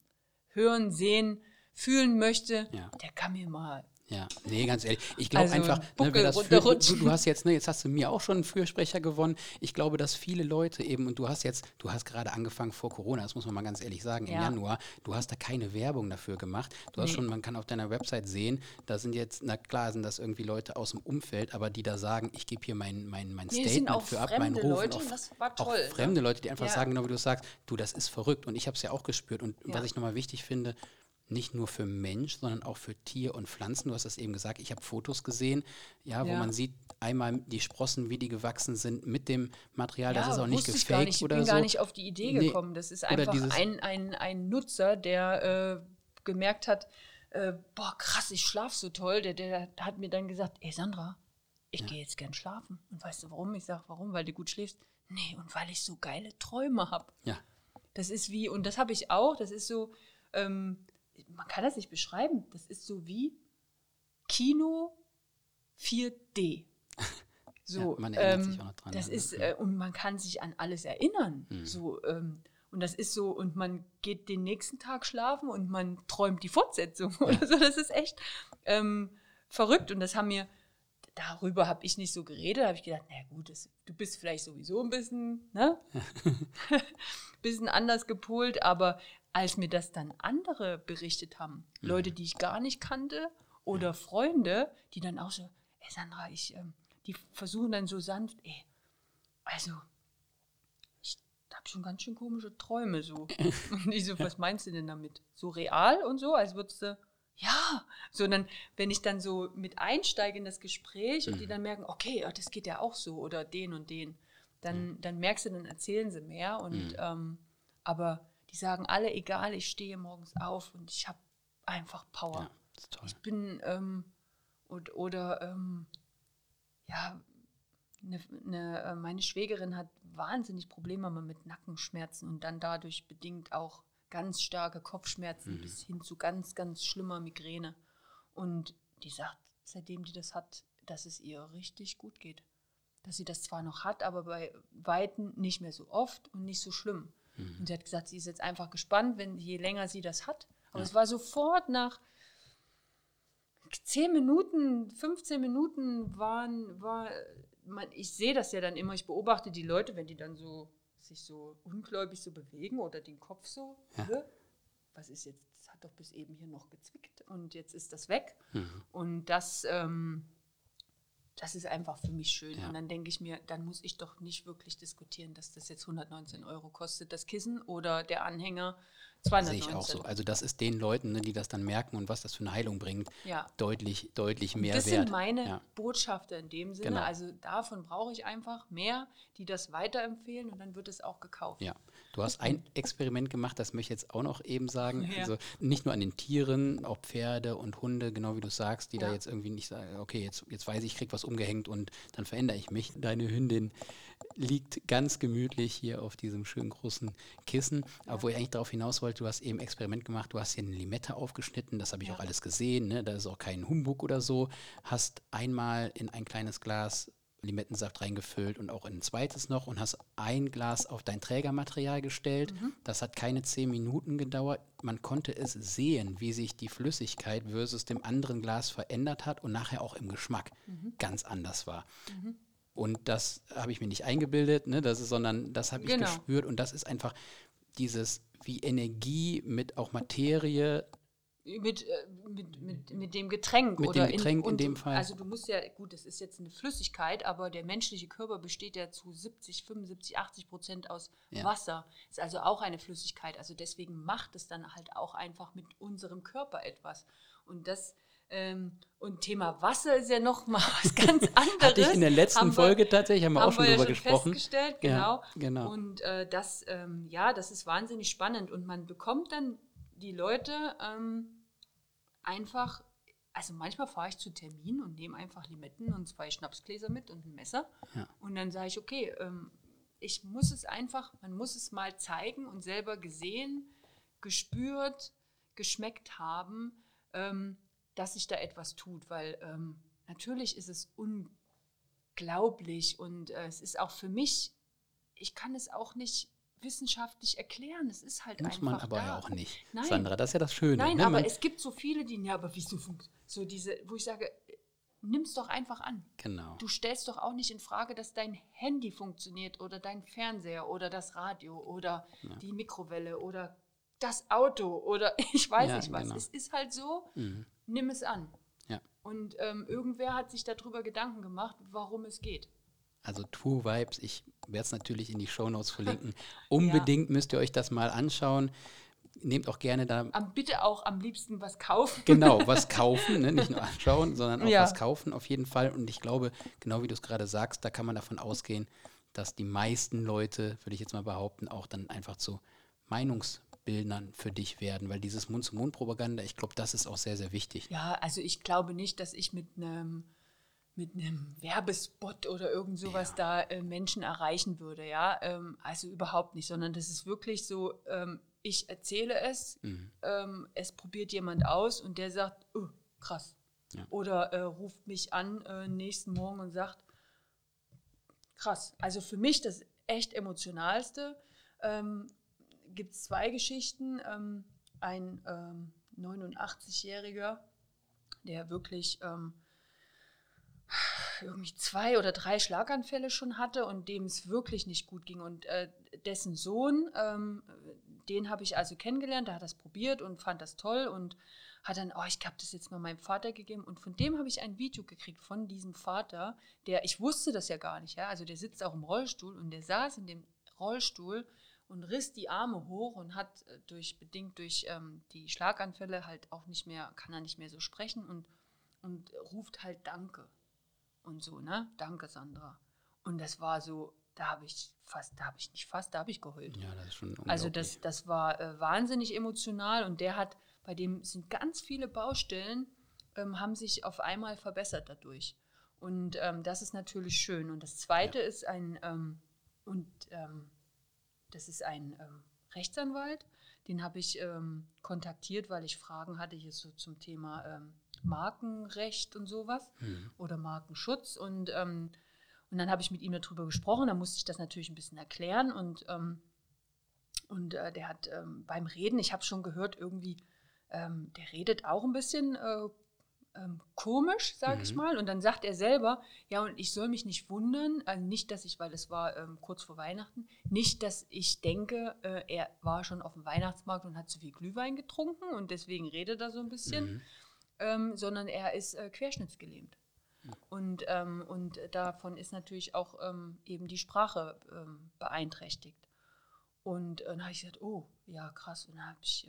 hören, sehen, fühlen möchte, ja. der kann mir mal ja, nee, ganz ehrlich. Ich glaube also einfach, ne, das für, du, du, hast jetzt, ne, jetzt hast du mir auch schon einen Fürsprecher gewonnen. Ich glaube, dass viele Leute eben, und du hast jetzt, du hast gerade angefangen vor Corona, das muss man mal ganz ehrlich sagen, im ja. Januar, du hast da keine Werbung dafür gemacht. Du nee. hast schon, man kann auf deiner Website sehen, da sind jetzt, na klar, sind das irgendwie Leute aus dem Umfeld, aber die da sagen, ich gebe hier mein, mein, mein nee, Statement für ab, meinen Ruf. Leute, auch, das war toll. Auch fremde ne? Leute, die einfach ja. sagen, genau wie du sagst, du, das ist verrückt. Und ich habe es ja auch gespürt. Und was ich nochmal wichtig finde, nicht nur für Mensch, sondern auch für Tier und Pflanzen. Du hast das eben gesagt, ich habe Fotos gesehen, ja, wo ja. man sieht einmal die Sprossen, wie die gewachsen sind mit dem Material. Ja, das ist auch nicht gefaked gar nicht. Ich oder bin so. gar nicht auf die Idee gekommen. Das ist einfach ein, ein, ein Nutzer, der äh, gemerkt hat, äh, boah, krass, ich schlafe so toll. Der, der hat mir dann gesagt, ey Sandra, ich ja. gehe jetzt gern schlafen. Und weißt du warum? Ich sage, warum? Weil du gut schläfst? Nee, und weil ich so geile Träume habe. Ja. Das ist wie, und das habe ich auch, das ist so, ähm, man kann das nicht beschreiben. Das ist so wie Kino 4D. So, ja, man erinnert ähm, sich auch noch dran. Das ja. ist, äh, und man kann sich an alles erinnern. Mhm. So, ähm, und das ist so, und man geht den nächsten Tag schlafen und man träumt die Fortsetzung ja. oder so. Das ist echt ähm, verrückt. Und das haben mir, darüber habe ich nicht so geredet, habe ich gedacht, na gut, das, du bist vielleicht sowieso ein bisschen, ne? bisschen anders gepolt, aber als mir das dann andere berichtet haben, mhm. Leute, die ich gar nicht kannte oder ja. Freunde, die dann auch so, ey Sandra, ich, ähm, die versuchen dann so sanft, ey, also, ich habe schon ganz schön komische Träume so. und ich so, was meinst du denn damit? So real und so, als würdest du, ja, sondern wenn ich dann so mit einsteige in das Gespräch mhm. und die mhm. dann merken, okay, das geht ja auch so oder den und den, dann, mhm. dann merkst du, dann erzählen sie mehr und mhm. ähm, aber die sagen alle, egal, ich stehe morgens auf und ich habe einfach Power. Ja, ich bin, ähm, und, oder, ähm, ja, ne, ne, äh, meine Schwägerin hat wahnsinnig Probleme mit Nackenschmerzen und dann dadurch bedingt auch ganz starke Kopfschmerzen mhm. bis hin zu ganz, ganz schlimmer Migräne. Und die sagt, seitdem die das hat, dass es ihr richtig gut geht. Dass sie das zwar noch hat, aber bei Weitem nicht mehr so oft und nicht so schlimm. Mhm. Und sie hat gesagt, sie ist jetzt einfach gespannt, wenn je länger sie das hat. Aber ja. es war sofort nach zehn Minuten, 15 Minuten waren, war, man, ich sehe das ja dann immer, ich beobachte die Leute, wenn die dann so sich so ungläubig so bewegen oder den Kopf so, Ja. "Hä? was ist jetzt, das hat doch bis eben hier noch gezwickt und jetzt ist das weg. Mhm. Und das, ähm, das ist einfach für mich schön. Ja. Und dann denke ich mir, dann muss ich doch nicht wirklich diskutieren, dass das jetzt 119 Euro kostet, das Kissen oder der Anhänger Sehe 219. ich auch so. Also das ist den Leuten, ne, die das dann merken und was das für eine Heilung bringt, Ja. deutlich, deutlich mehr das wert. sind meine Ja. Botschafter in dem Sinne. Genau. Also davon brauche ich einfach mehr, die das weiterempfehlen und dann wird es auch gekauft. Ja, du hast ein Experiment gemacht, das möchte ich jetzt auch noch eben sagen. Ja. Also nicht nur an den Tieren, auch Pferde und Hunde, genau wie du sagst, die da Ja. jetzt irgendwie nicht sagen, okay, jetzt, jetzt weiß ich, ich krieg was umgehängt und dann verändere ich mich. Deine Hündin liegt ganz gemütlich hier auf diesem schönen großen Kissen. Aber wo ich eigentlich darauf hinaus wollte, du hast eben Experiment gemacht, du hast hier eine Limette aufgeschnitten, das habe ich Ja. auch alles gesehen, ne? da ist auch kein Humbug oder so. Hast einmal in ein kleines Glas Limettensaft reingefüllt und auch in ein zweites noch und hast ein Glas auf dein Trägermaterial gestellt. Mhm. Das hat keine zehn Minuten gedauert. Man konnte es sehen, wie sich die Flüssigkeit versus dem anderen Glas verändert hat und nachher auch im Geschmack Mhm. ganz anders war. Und das habe ich mir nicht eingebildet, ne, das ist, sondern das habe ich Genau. gespürt und das ist einfach dieses, wie Energie mit auch Materie Mit, äh, mit, mit, mit dem Getränk. Mit oder dem Getränk in und- dem Fall. Also du musst ja, gut, das ist jetzt eine Flüssigkeit, aber der menschliche Körper besteht ja zu 70, 75, 80 Prozent aus Ja. Wasser. Ist also auch eine Flüssigkeit. Also deswegen macht es dann halt auch einfach mit unserem Körper etwas. Und das ähm, und Thema Wasser ist ja noch mal was ganz anderes. Hatte ich in der letzten Haben wir- Folge tatsächlich, haben wir auch schon wir ja drüber schon gesprochen. festgestellt, Ja, genau. genau. Und äh, das, ähm, ja, das ist wahnsinnig spannend. Und man bekommt dann die Leute ähm, einfach, also manchmal fahre ich zu Terminen und nehme einfach Limetten und zwei Schnapsgläser mit und ein Messer. Ja. Und dann sage ich, okay, ähm, ich muss es einfach, man muss es mal zeigen und selber gesehen, gespürt, geschmeckt haben, ähm, dass sich da etwas tut, weil ähm, natürlich ist es unglaublich und äh, es ist auch für mich, ich kann es auch nicht wissenschaftlich erklären. Es ist halt Muss einfach man aber da. ja auch nicht. Nein. Sandra, das ist ja das Schöne. Nein, ne? aber Man- es gibt so viele, die, ja, aber wieso funktioniert so diese, wo ich sage, nimm es doch einfach an. Genau. Du stellst doch auch nicht in Frage, dass dein Handy funktioniert oder dein Fernseher oder das Radio oder die Mikrowelle oder das Auto oder ich weiß Ja, nicht was. genau. Es ist halt so, Mhm. nimm es an. Ja. Und ähm, irgendwer hat sich darüber Gedanken gemacht, warum es geht. Also True Vibes, ich werde es natürlich in die Shownotes verlinken. Unbedingt müsst ihr euch das mal anschauen. Nehmt auch gerne da Am, bitte auch am liebsten was kaufen. genau was kaufen, ne? nicht nur anschauen, sondern auch Ja. was kaufen auf jeden Fall. Und ich glaube, genau wie du es gerade sagst, da kann man davon ausgehen, dass die meisten Leute, würde ich jetzt mal behaupten, auch dann einfach zu Meinungsbildnern für dich werden, weil dieses Mund-zu-Mund-Propaganda, ich glaube, das ist auch sehr, sehr wichtig. Ja, also ich glaube nicht, dass ich mit einem mit einem Werbespot oder irgend sowas da äh, Menschen erreichen würde, ja. Ähm, also überhaupt nicht, sondern das ist wirklich so, ähm, ich erzähle es, Mhm. ähm, es probiert jemand aus und der sagt, oh, krass. Ja. Oder äh, ruft mich an äh, nächsten Morgen und sagt, krass. Also für mich das echt emotionalste. Ähm, Gibt es zwei Geschichten. Ähm, ein ähm, 89-Jähriger, der wirklich ähm, irgendwie zwei oder drei Schlaganfälle schon hatte und dem es wirklich nicht gut ging. Und äh, dessen Sohn, ähm, den habe ich also kennengelernt, der hat das probiert und fand das toll und hat dann, oh, ich habe das jetzt mal meinem Vater gegeben. Und von dem habe ich ein Video gekriegt, von diesem Vater, der, ich wusste das ja gar nicht, ja, also der sitzt auch im Rollstuhl und der saß in dem Rollstuhl und riss die Arme hoch und hat äh, durch, bedingt durch ähm, die Schlaganfälle halt auch nicht mehr, kann er nicht mehr so sprechen und, und ruft halt Danke und so, ne? Danke, Sandra. Und das war so, da habe ich fast, da habe ich nicht fast, da habe ich geheult. Ja, das ist schon Also das, das war äh, wahnsinnig emotional und der hat, bei dem sind ganz viele Baustellen, ähm, haben sich auf einmal verbessert dadurch. Und ähm, das ist natürlich schön. Und das Zweite ist ein, ähm, und ähm, das ist ein ähm, Rechtsanwalt, den habe ich ähm, kontaktiert, weil ich Fragen hatte hier so zum Thema Markenrecht und sowas Mhm. oder Markenschutz. Und, ähm, und dann habe ich mit ihm darüber gesprochen, da musste ich das natürlich ein bisschen erklären und, ähm, und äh, der hat ähm, beim Reden, ich habe schon gehört, irgendwie, ähm, der redet auch ein bisschen äh, ähm, komisch, sage mhm. ich mal. Und dann sagt er selber, ja, und ich soll mich nicht wundern, also nicht, dass ich, weil es war ähm, kurz vor Weihnachten, nicht, dass ich denke, äh, er war schon auf dem Weihnachtsmarkt und hat zu viel Glühwein getrunken und deswegen redet er so ein bisschen, mhm. Ähm, sondern er ist äh, querschnittsgelähmt. Und, ähm, und davon ist natürlich auch ähm, eben die Sprache ähm, beeinträchtigt. Und äh, dann habe ich gesagt, oh, ja, krass. Und dann habe ich,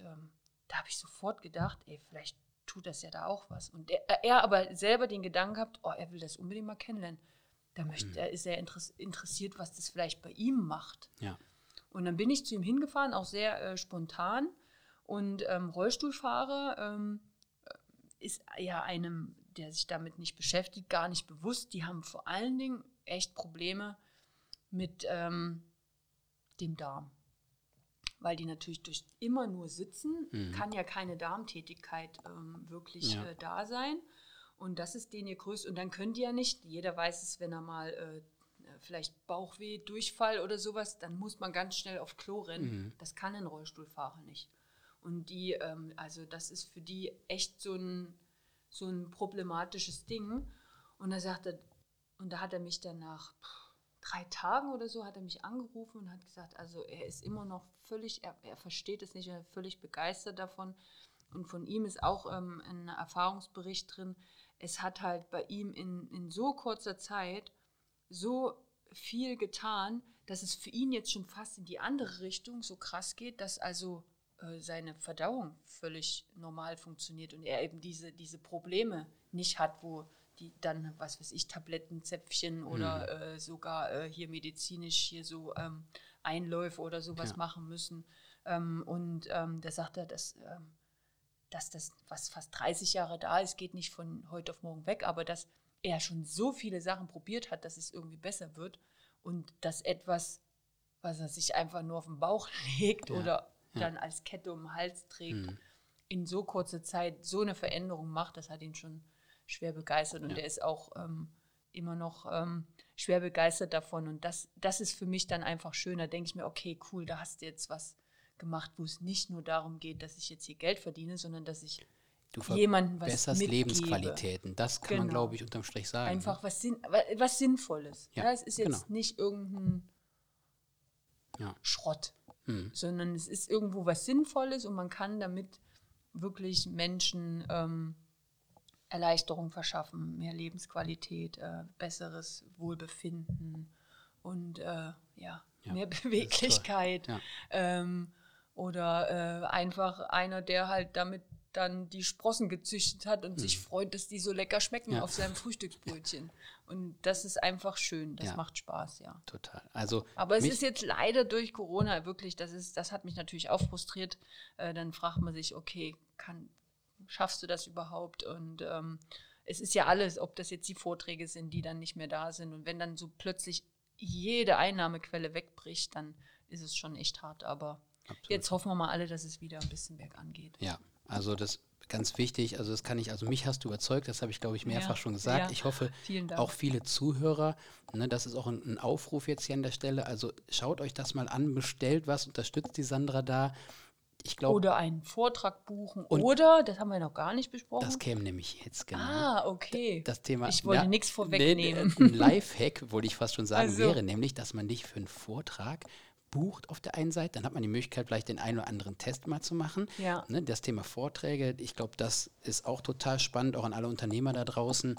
da habe ich sofort gedacht, ey, vielleicht tut das ja da auch was. Und er, er aber selber den Gedanken gehabt, oh, er will das unbedingt mal kennenlernen. Da möchte, mhm. er ist er interessiert, was das vielleicht bei ihm macht. Ja. Und dann bin ich zu ihm hingefahren, auch sehr äh, spontan. Und ähm, Rollstuhlfahrer ähm, äh, ist ja einem, der sich damit nicht beschäftigt, gar nicht bewusst. Die haben vor allen Dingen echt Probleme mit ähm, dem Darm weil die natürlich durch immer nur sitzen, mhm. kann ja keine Darmtätigkeit ähm, wirklich ja. äh, da sein. Und das ist denen ihr größtes. Und dann können die ja nicht, jeder weiß es, wenn er mal äh, vielleicht Bauchweh, Durchfall oder sowas, dann muss man ganz schnell auf Klo rennen. Mhm. Das kann ein Rollstuhlfahrer nicht. Und die, ähm, also das ist für die echt so ein, so ein problematisches Ding. Und da sagt und da hat er mich danach. Pff, drei Tagen oder so hat er mich angerufen und hat gesagt, also er ist immer noch völlig, er, er versteht es nicht, er ist völlig begeistert davon. Und von ihm ist auch ähm, ein Erfahrungsbericht drin. Es hat halt bei ihm in, in so kurzer Zeit so viel getan, dass es für ihn jetzt schon fast in die andere Richtung so krass geht, dass also äh, seine Verdauung völlig normal funktioniert und er eben diese, diese Probleme nicht hat, wo die dann, was weiß ich, Tablettenzäpfchen oder mhm. äh, sogar äh, hier medizinisch hier so ähm, Einläufe oder sowas ja. machen müssen. Ähm, und ähm, da sagt er, dass, ähm, dass das, was fast 30 Jahre da ist, geht nicht von heute auf morgen weg, aber dass er schon so viele Sachen probiert hat, dass es irgendwie besser wird und dass etwas, was er sich einfach nur auf den Bauch legt ja. oder ja. dann als Kette um den Hals trägt, mhm. in so kurzer Zeit so eine Veränderung macht, das hat ihn schon schwer begeistert und ja. der ist auch ähm, immer noch ähm, schwer begeistert davon. Und das, das ist für mich dann einfach schön. Da denke ich mir, okay, cool, da hast du jetzt was gemacht, wo es nicht nur darum geht, dass ich jetzt hier Geld verdiene, sondern dass ich du jemanden was besserst mitgebe. Lebensqualitäten. Das kann genau. man, glaube ich, unterm Strich sagen. Einfach ne? was, Sinn, was Sinnvolles. Ja, ja, es ist jetzt genau. nicht irgendein ja. Schrott, hm. sondern es ist irgendwo was Sinnvolles und man kann damit wirklich Menschen ähm, Erleichterung verschaffen, mehr Lebensqualität, äh, besseres Wohlbefinden und äh, ja, ja, mehr Beweglichkeit. Ja. Ähm, oder äh, einfach einer, der halt damit dann die Sprossen gezüchtet hat und mhm. sich freut, dass die so lecker schmecken ja. auf seinem Frühstücksbrötchen. Und das ist einfach schön, das ja. macht Spaß, ja. Total. Also Aber es ist jetzt leider durch Corona wirklich, das ist, das hat mich natürlich auch frustriert. Äh, dann fragt man sich, okay, kann, schaffst du das überhaupt? Und ähm, es ist ja alles, ob das jetzt die Vorträge sind, die dann nicht mehr da sind. Und wenn dann so plötzlich jede Einnahmequelle wegbricht, dann ist es schon echt hart. Aber Absolut. jetzt hoffen wir mal alle, dass es wieder ein bisschen bergan geht. Ja, also das ganz wichtig, also das kann ich, also mich hast du überzeugt, das habe ich glaube ich mehrfach ja, schon gesagt. Ja, ich hoffe auch viele Zuhörer, ne, das ist auch ein, ein, Aufruf jetzt hier an der Stelle, also schaut euch das mal an, bestellt was, unterstützt die Sandra da ich glaube. Oder einen Vortrag buchen. Oder, das haben wir noch gar nicht besprochen. Das käme nämlich jetzt, genau. Ah, okay. Das Thema. Ich wollte ja, nichts vorwegnehmen. ein Lifehack, wollte ich fast schon sagen, also. wäre nämlich, dass man dich für einen Vortrag bucht auf der einen Seite, dann hat man die Möglichkeit, vielleicht den einen oder anderen Test mal zu machen. Ja. Ne, das Thema Vorträge, ich glaube, das ist auch total spannend, auch an alle Unternehmer da draußen.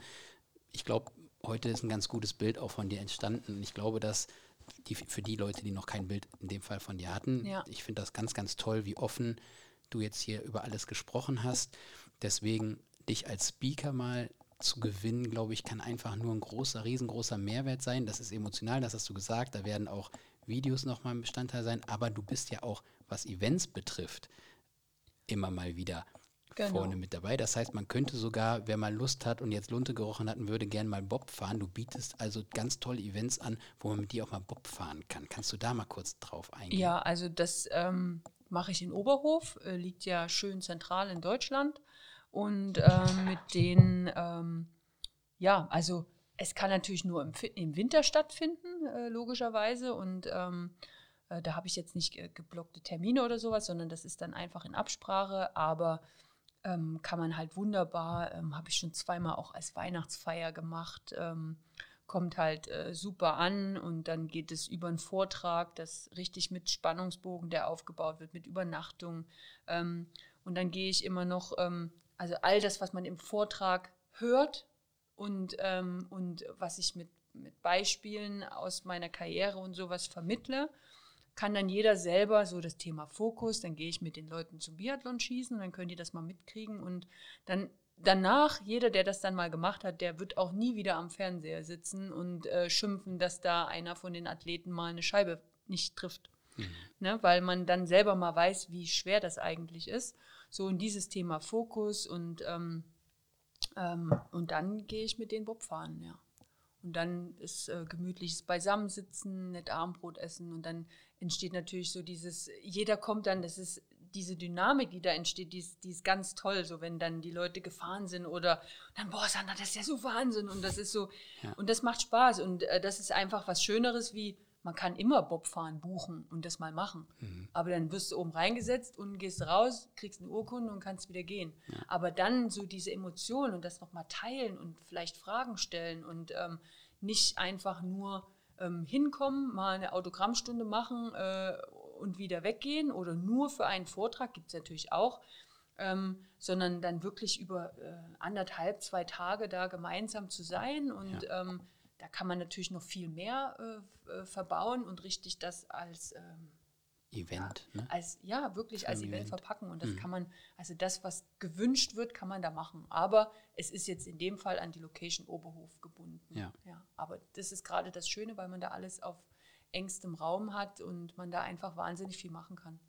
Ich glaube, heute ist ein ganz gutes Bild auch von dir entstanden. Ich glaube, dass die, für die Leute, die noch kein Bild in dem Fall von dir hatten. Ja. Ich finde das ganz, ganz toll, wie offen du jetzt hier über alles gesprochen hast. Deswegen dich als Speaker mal zu gewinnen, glaube ich, kann einfach nur ein großer, riesengroßer Mehrwert sein. Das ist emotional, das hast du gesagt. Da werden auch Videos nochmal ein Bestandteil sein. Aber du bist ja auch, was Events betrifft, immer mal wieder genau. vorne mit dabei. Das heißt, man könnte sogar, wer mal Lust hat und jetzt Lunte gerochen hat und würde gerne mal Bob fahren, du bietest also ganz tolle Events an, wo man mit dir auch mal Bob fahren kann. Kannst du da mal kurz drauf eingehen? Ja, also das ähm, mache ich in Oberhof, äh, liegt ja schön zentral in Deutschland. Und äh, mit den, ähm, ja, also es kann natürlich nur im, im Winter stattfinden, äh, logischerweise. Und ähm, äh, da habe ich jetzt nicht geblockte Termine oder sowas, sondern das ist dann einfach in Absprache. Aber ähm, kann man halt wunderbar, ähm, habe ich schon zweimal auch als Weihnachtsfeier gemacht, ähm, kommt halt äh, super an und dann geht es über einen Vortrag, das richtig mit Spannungsbogen, der aufgebaut wird, mit Übernachtung. Ähm, und dann gehe ich immer noch, ähm, also all das, was man im Vortrag hört und, ähm, und was ich mit, mit Beispielen aus meiner Karriere und sowas vermittle, kann dann jeder selber so das Thema Fokus, dann gehe ich mit den Leuten zum Biathlon schießen, dann können die das mal mitkriegen und dann danach, jeder, der das dann mal gemacht hat, der wird auch nie wieder am Fernseher sitzen und äh, schimpfen, dass da einer von den Athleten mal eine Scheibe nicht trifft. Mhm. Ne, weil man dann selber mal weiß, wie schwer das eigentlich ist. So in dieses Thema Fokus und, ähm, ähm, und dann gehe ich mit den Bob fahren, ja. Und dann ist äh, gemütliches Beisammensitzen, nett Armbrot essen und dann entsteht natürlich so dieses, jeder kommt dann, das ist diese Dynamik, die da entsteht, die ist, die ist ganz toll, so wenn dann die Leute gefahren sind oder dann, boah, Sandra, das ist ja so Wahnsinn und das ist so, ja. und das macht Spaß und äh, das ist einfach was Schöneres wie, man kann immer Bobfahren buchen und das mal machen. Mhm. Aber dann wirst du oben reingesetzt und gehst raus, kriegst eine Urkunde und kannst wieder gehen. Ja. Aber dann so diese Emotionen und das nochmal teilen und vielleicht Fragen stellen und ähm, nicht einfach nur ähm, hinkommen, mal eine Autogrammstunde machen äh, und wieder weggehen oder nur für einen Vortrag, gibt es natürlich auch, ähm, sondern dann wirklich über äh, anderthalb, zwei Tage da gemeinsam zu sein. Und ja. ähm, da kann man natürlich noch viel mehr äh, äh verbauen und richtig das als ähm, Event. Ja, ne? als, ja wirklich als Event, Event, verpacken. Und das mhm. kann man, also das, was gewünscht wird, kann man da machen. Aber es ist jetzt in dem Fall an die Location Oberhof gebunden. Ja. ja aber das ist gerade das Schöne, weil man da alles auf engstem Raum hat und man da einfach wahnsinnig viel machen kann.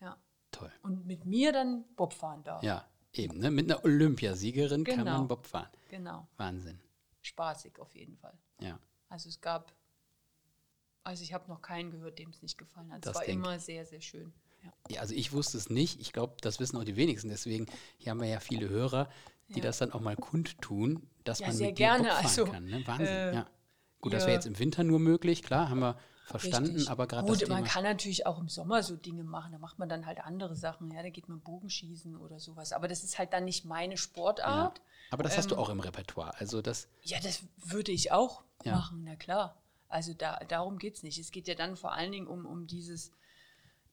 Ja. Toll. Und mit mir dann Bob fahren darf. Ja, eben. Ne? Mit einer Olympiasiegerin genau. kann man Bob fahren. Genau. Wahnsinn. Spaßig auf jeden Fall. Ja. Also es gab, also ich habe noch keinen gehört, dem es nicht gefallen hat. Es war immer sehr, sehr schön. Ja. ja, also ich wusste es nicht. Ich glaube, das wissen auch die wenigsten. Deswegen, hier haben wir ja viele Hörer, die ja. das dann auch mal kundtun, dass ja, man mit gerne. Fahren also, kann. Ne? Wahnsinn, äh, ja. Gut, das wäre jetzt im Winter nur möglich, klar, haben wir verstanden, Richtig. aber gerade Gut, man kann natürlich auch im Sommer so Dinge machen, da macht man dann halt andere Sachen, ja, da geht man Bogenschießen oder sowas, aber das ist halt dann nicht meine Sportart. Ja, aber das ähm, hast du ähm, auch im Repertoire, also das... Ja, das würde ich auch ja. machen, na klar. Also da, darum geht es nicht. Es geht ja dann vor allen Dingen um, um dieses,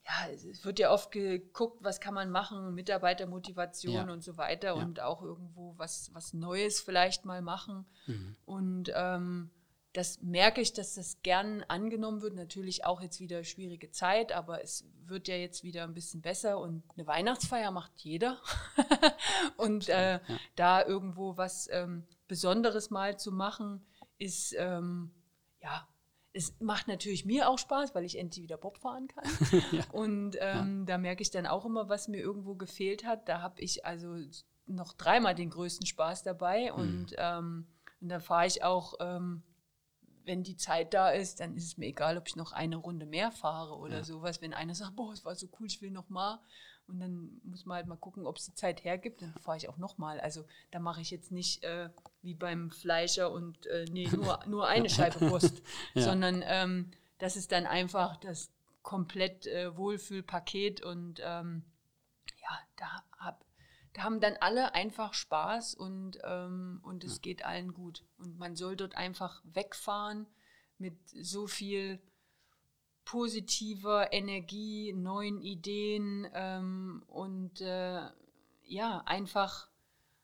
ja, es wird ja oft geguckt, was kann man machen, Mitarbeitermotivation ja. und so weiter ja. und auch irgendwo was, was Neues vielleicht mal machen. Mhm. Und ähm, das merke ich, dass das gern angenommen wird. Natürlich auch jetzt wieder schwierige Zeit, aber es wird ja jetzt wieder ein bisschen besser und eine Weihnachtsfeier macht jeder. und äh, ja. da irgendwo was ähm, Besonderes mal zu machen, ist, ähm, ja, es macht natürlich mir auch Spaß, weil ich endlich wieder Bob fahren kann. ja. Und ähm, ja. da merke ich dann auch immer, was mir irgendwo gefehlt hat. Da habe ich also noch dreimal den größten Spaß dabei mhm. und, ähm, und da fahre ich auch ähm, wenn die Zeit da ist, dann ist es mir egal, ob ich noch eine Runde mehr fahre oder ja. sowas. Wenn einer sagt, boah, es war so cool, ich will noch mal. Und dann muss man halt mal gucken, ob es die Zeit hergibt, dann fahre ich auch noch mal. Also da mache ich jetzt nicht äh, wie beim Fleischer und äh, nee, nur, nur eine Scheibe Wurst, ja. sondern ähm, das ist dann einfach das komplett äh, Wohlfühlpaket und ähm, ja, da da haben dann alle einfach Spaß und, ähm, und es ja. geht allen gut. Und man soll dort einfach wegfahren mit so viel positiver Energie, neuen Ideen ähm, und äh, ja, einfach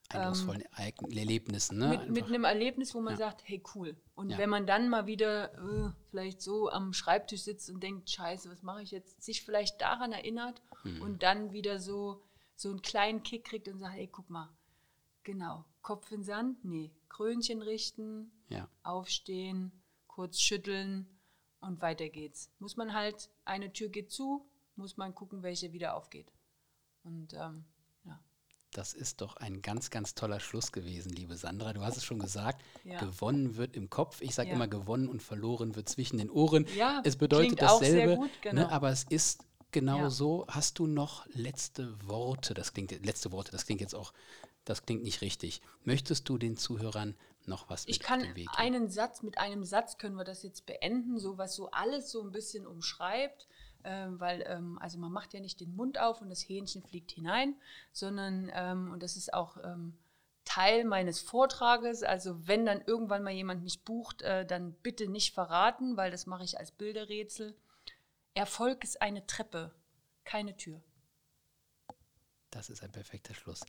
eindrucksvollen ähm, Erlebnissen. Ne? Mit, mit, einem Erlebnis, wo man ja. sagt, hey cool. Und ja. wenn man dann mal wieder äh, vielleicht so am Schreibtisch sitzt und denkt, scheiße, was mache ich jetzt, sich vielleicht daran erinnert hm. und dann wieder so so einen kleinen Kick kriegt und sagt, ey, guck mal, genau, Kopf in Sand, nee, Krönchen richten, ja. aufstehen, kurz schütteln und weiter geht's. Muss man halt, eine Tür geht zu, muss man gucken, welche wieder aufgeht. Und ähm, ja. Das ist doch ein ganz, ganz toller Schluss gewesen, liebe Sandra. Du hast es schon gesagt, ja. gewonnen wird im Kopf. Ich sage ja. immer, gewonnen und verloren wird zwischen den Ohren. Ja, es bedeutet dasselbe, gut, ne, genau. ne, aber es ist genau ja. so. Hast du noch letzte Worte? Das klingt letzte Worte, das klingt jetzt auch, das klingt nicht richtig. Möchtest du den Zuhörern noch was ich kann einen Satz, mit einem Satz können wir das jetzt beenden, so was so alles so ein bisschen umschreibt. ähm, weil ähm, also man macht ja nicht den Mund auf und das Hähnchen fliegt hinein, sondern ähm, und das ist auch ähm, Teil meines Vortrages. Also wenn dann irgendwann mal jemand mich bucht, äh, dann bitte nicht verraten, weil das mache ich als Bilderrätsel. Erfolg ist eine Treppe, keine Tür. Das ist ein perfekter Schluss.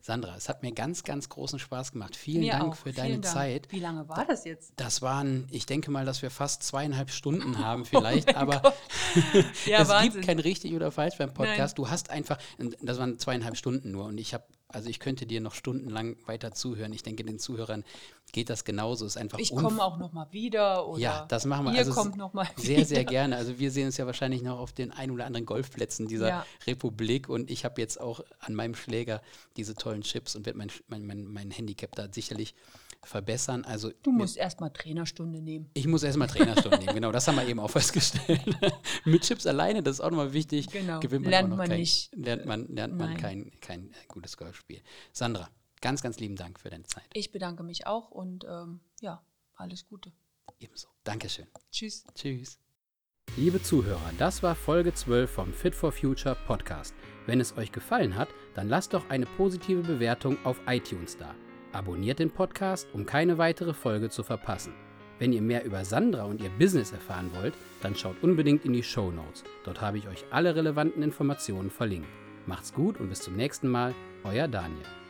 Sandra, es hat mir ganz, ganz großen Spaß gemacht. Vielen Mir Dank auch. für deine Dank. Zeit. Wie lange war das jetzt? Das waren, ich denke mal, dass wir fast zweieinhalb Stunden haben vielleicht, aber Oh Ja, es Wahnsinn. gibt kein richtig oder falsch beim Podcast. Du hast einfach, das waren zweieinhalb Stunden nur und ich habe, also ich könnte dir noch stundenlang weiter zuhören. Ich denke, den Zuhörern geht das genauso. Ist einfach Ich komme auch noch mal wieder oder Ja, das machen wir. Ihr Also kommt noch mal Sehr, sehr wieder. gerne. Also wir sehen uns ja wahrscheinlich noch auf den ein oder anderen Golfplätzen dieser Ja. Republik und ich habe jetzt auch an meinem Schläger diese tollen Chips und werde mein, mein, mein, mein Handicap da sicherlich verbessern. Also Du musst erstmal Trainerstunde nehmen. ich muss erstmal Trainerstunde nehmen, genau, das haben wir eben auch festgestellt. Mit Chips alleine, das ist auch nochmal wichtig. Genau. Gewinnt man Lernt auch noch man kein, nicht. Lernt man, lernt man kein, kein gutes Golfspiel. Sandra, ganz, ganz lieben Dank für deine Zeit. Ich bedanke mich auch und ähm, ja, alles Gute. Ebenso. Dankeschön. Tschüss. Tschüss. Liebe Zuhörer, das war Folge 12 vom Fit for Future Podcast. Wenn es euch gefallen hat, dann lasst doch eine positive Bewertung auf iTunes da. Abonniert den Podcast, um keine weitere Folge zu verpassen. Wenn ihr mehr über Sandra und ihr Business erfahren wollt, dann schaut unbedingt in die Show Notes. Dort habe ich euch alle relevanten Informationen verlinkt. Macht's gut und bis zum nächsten Mal, euer Daniel.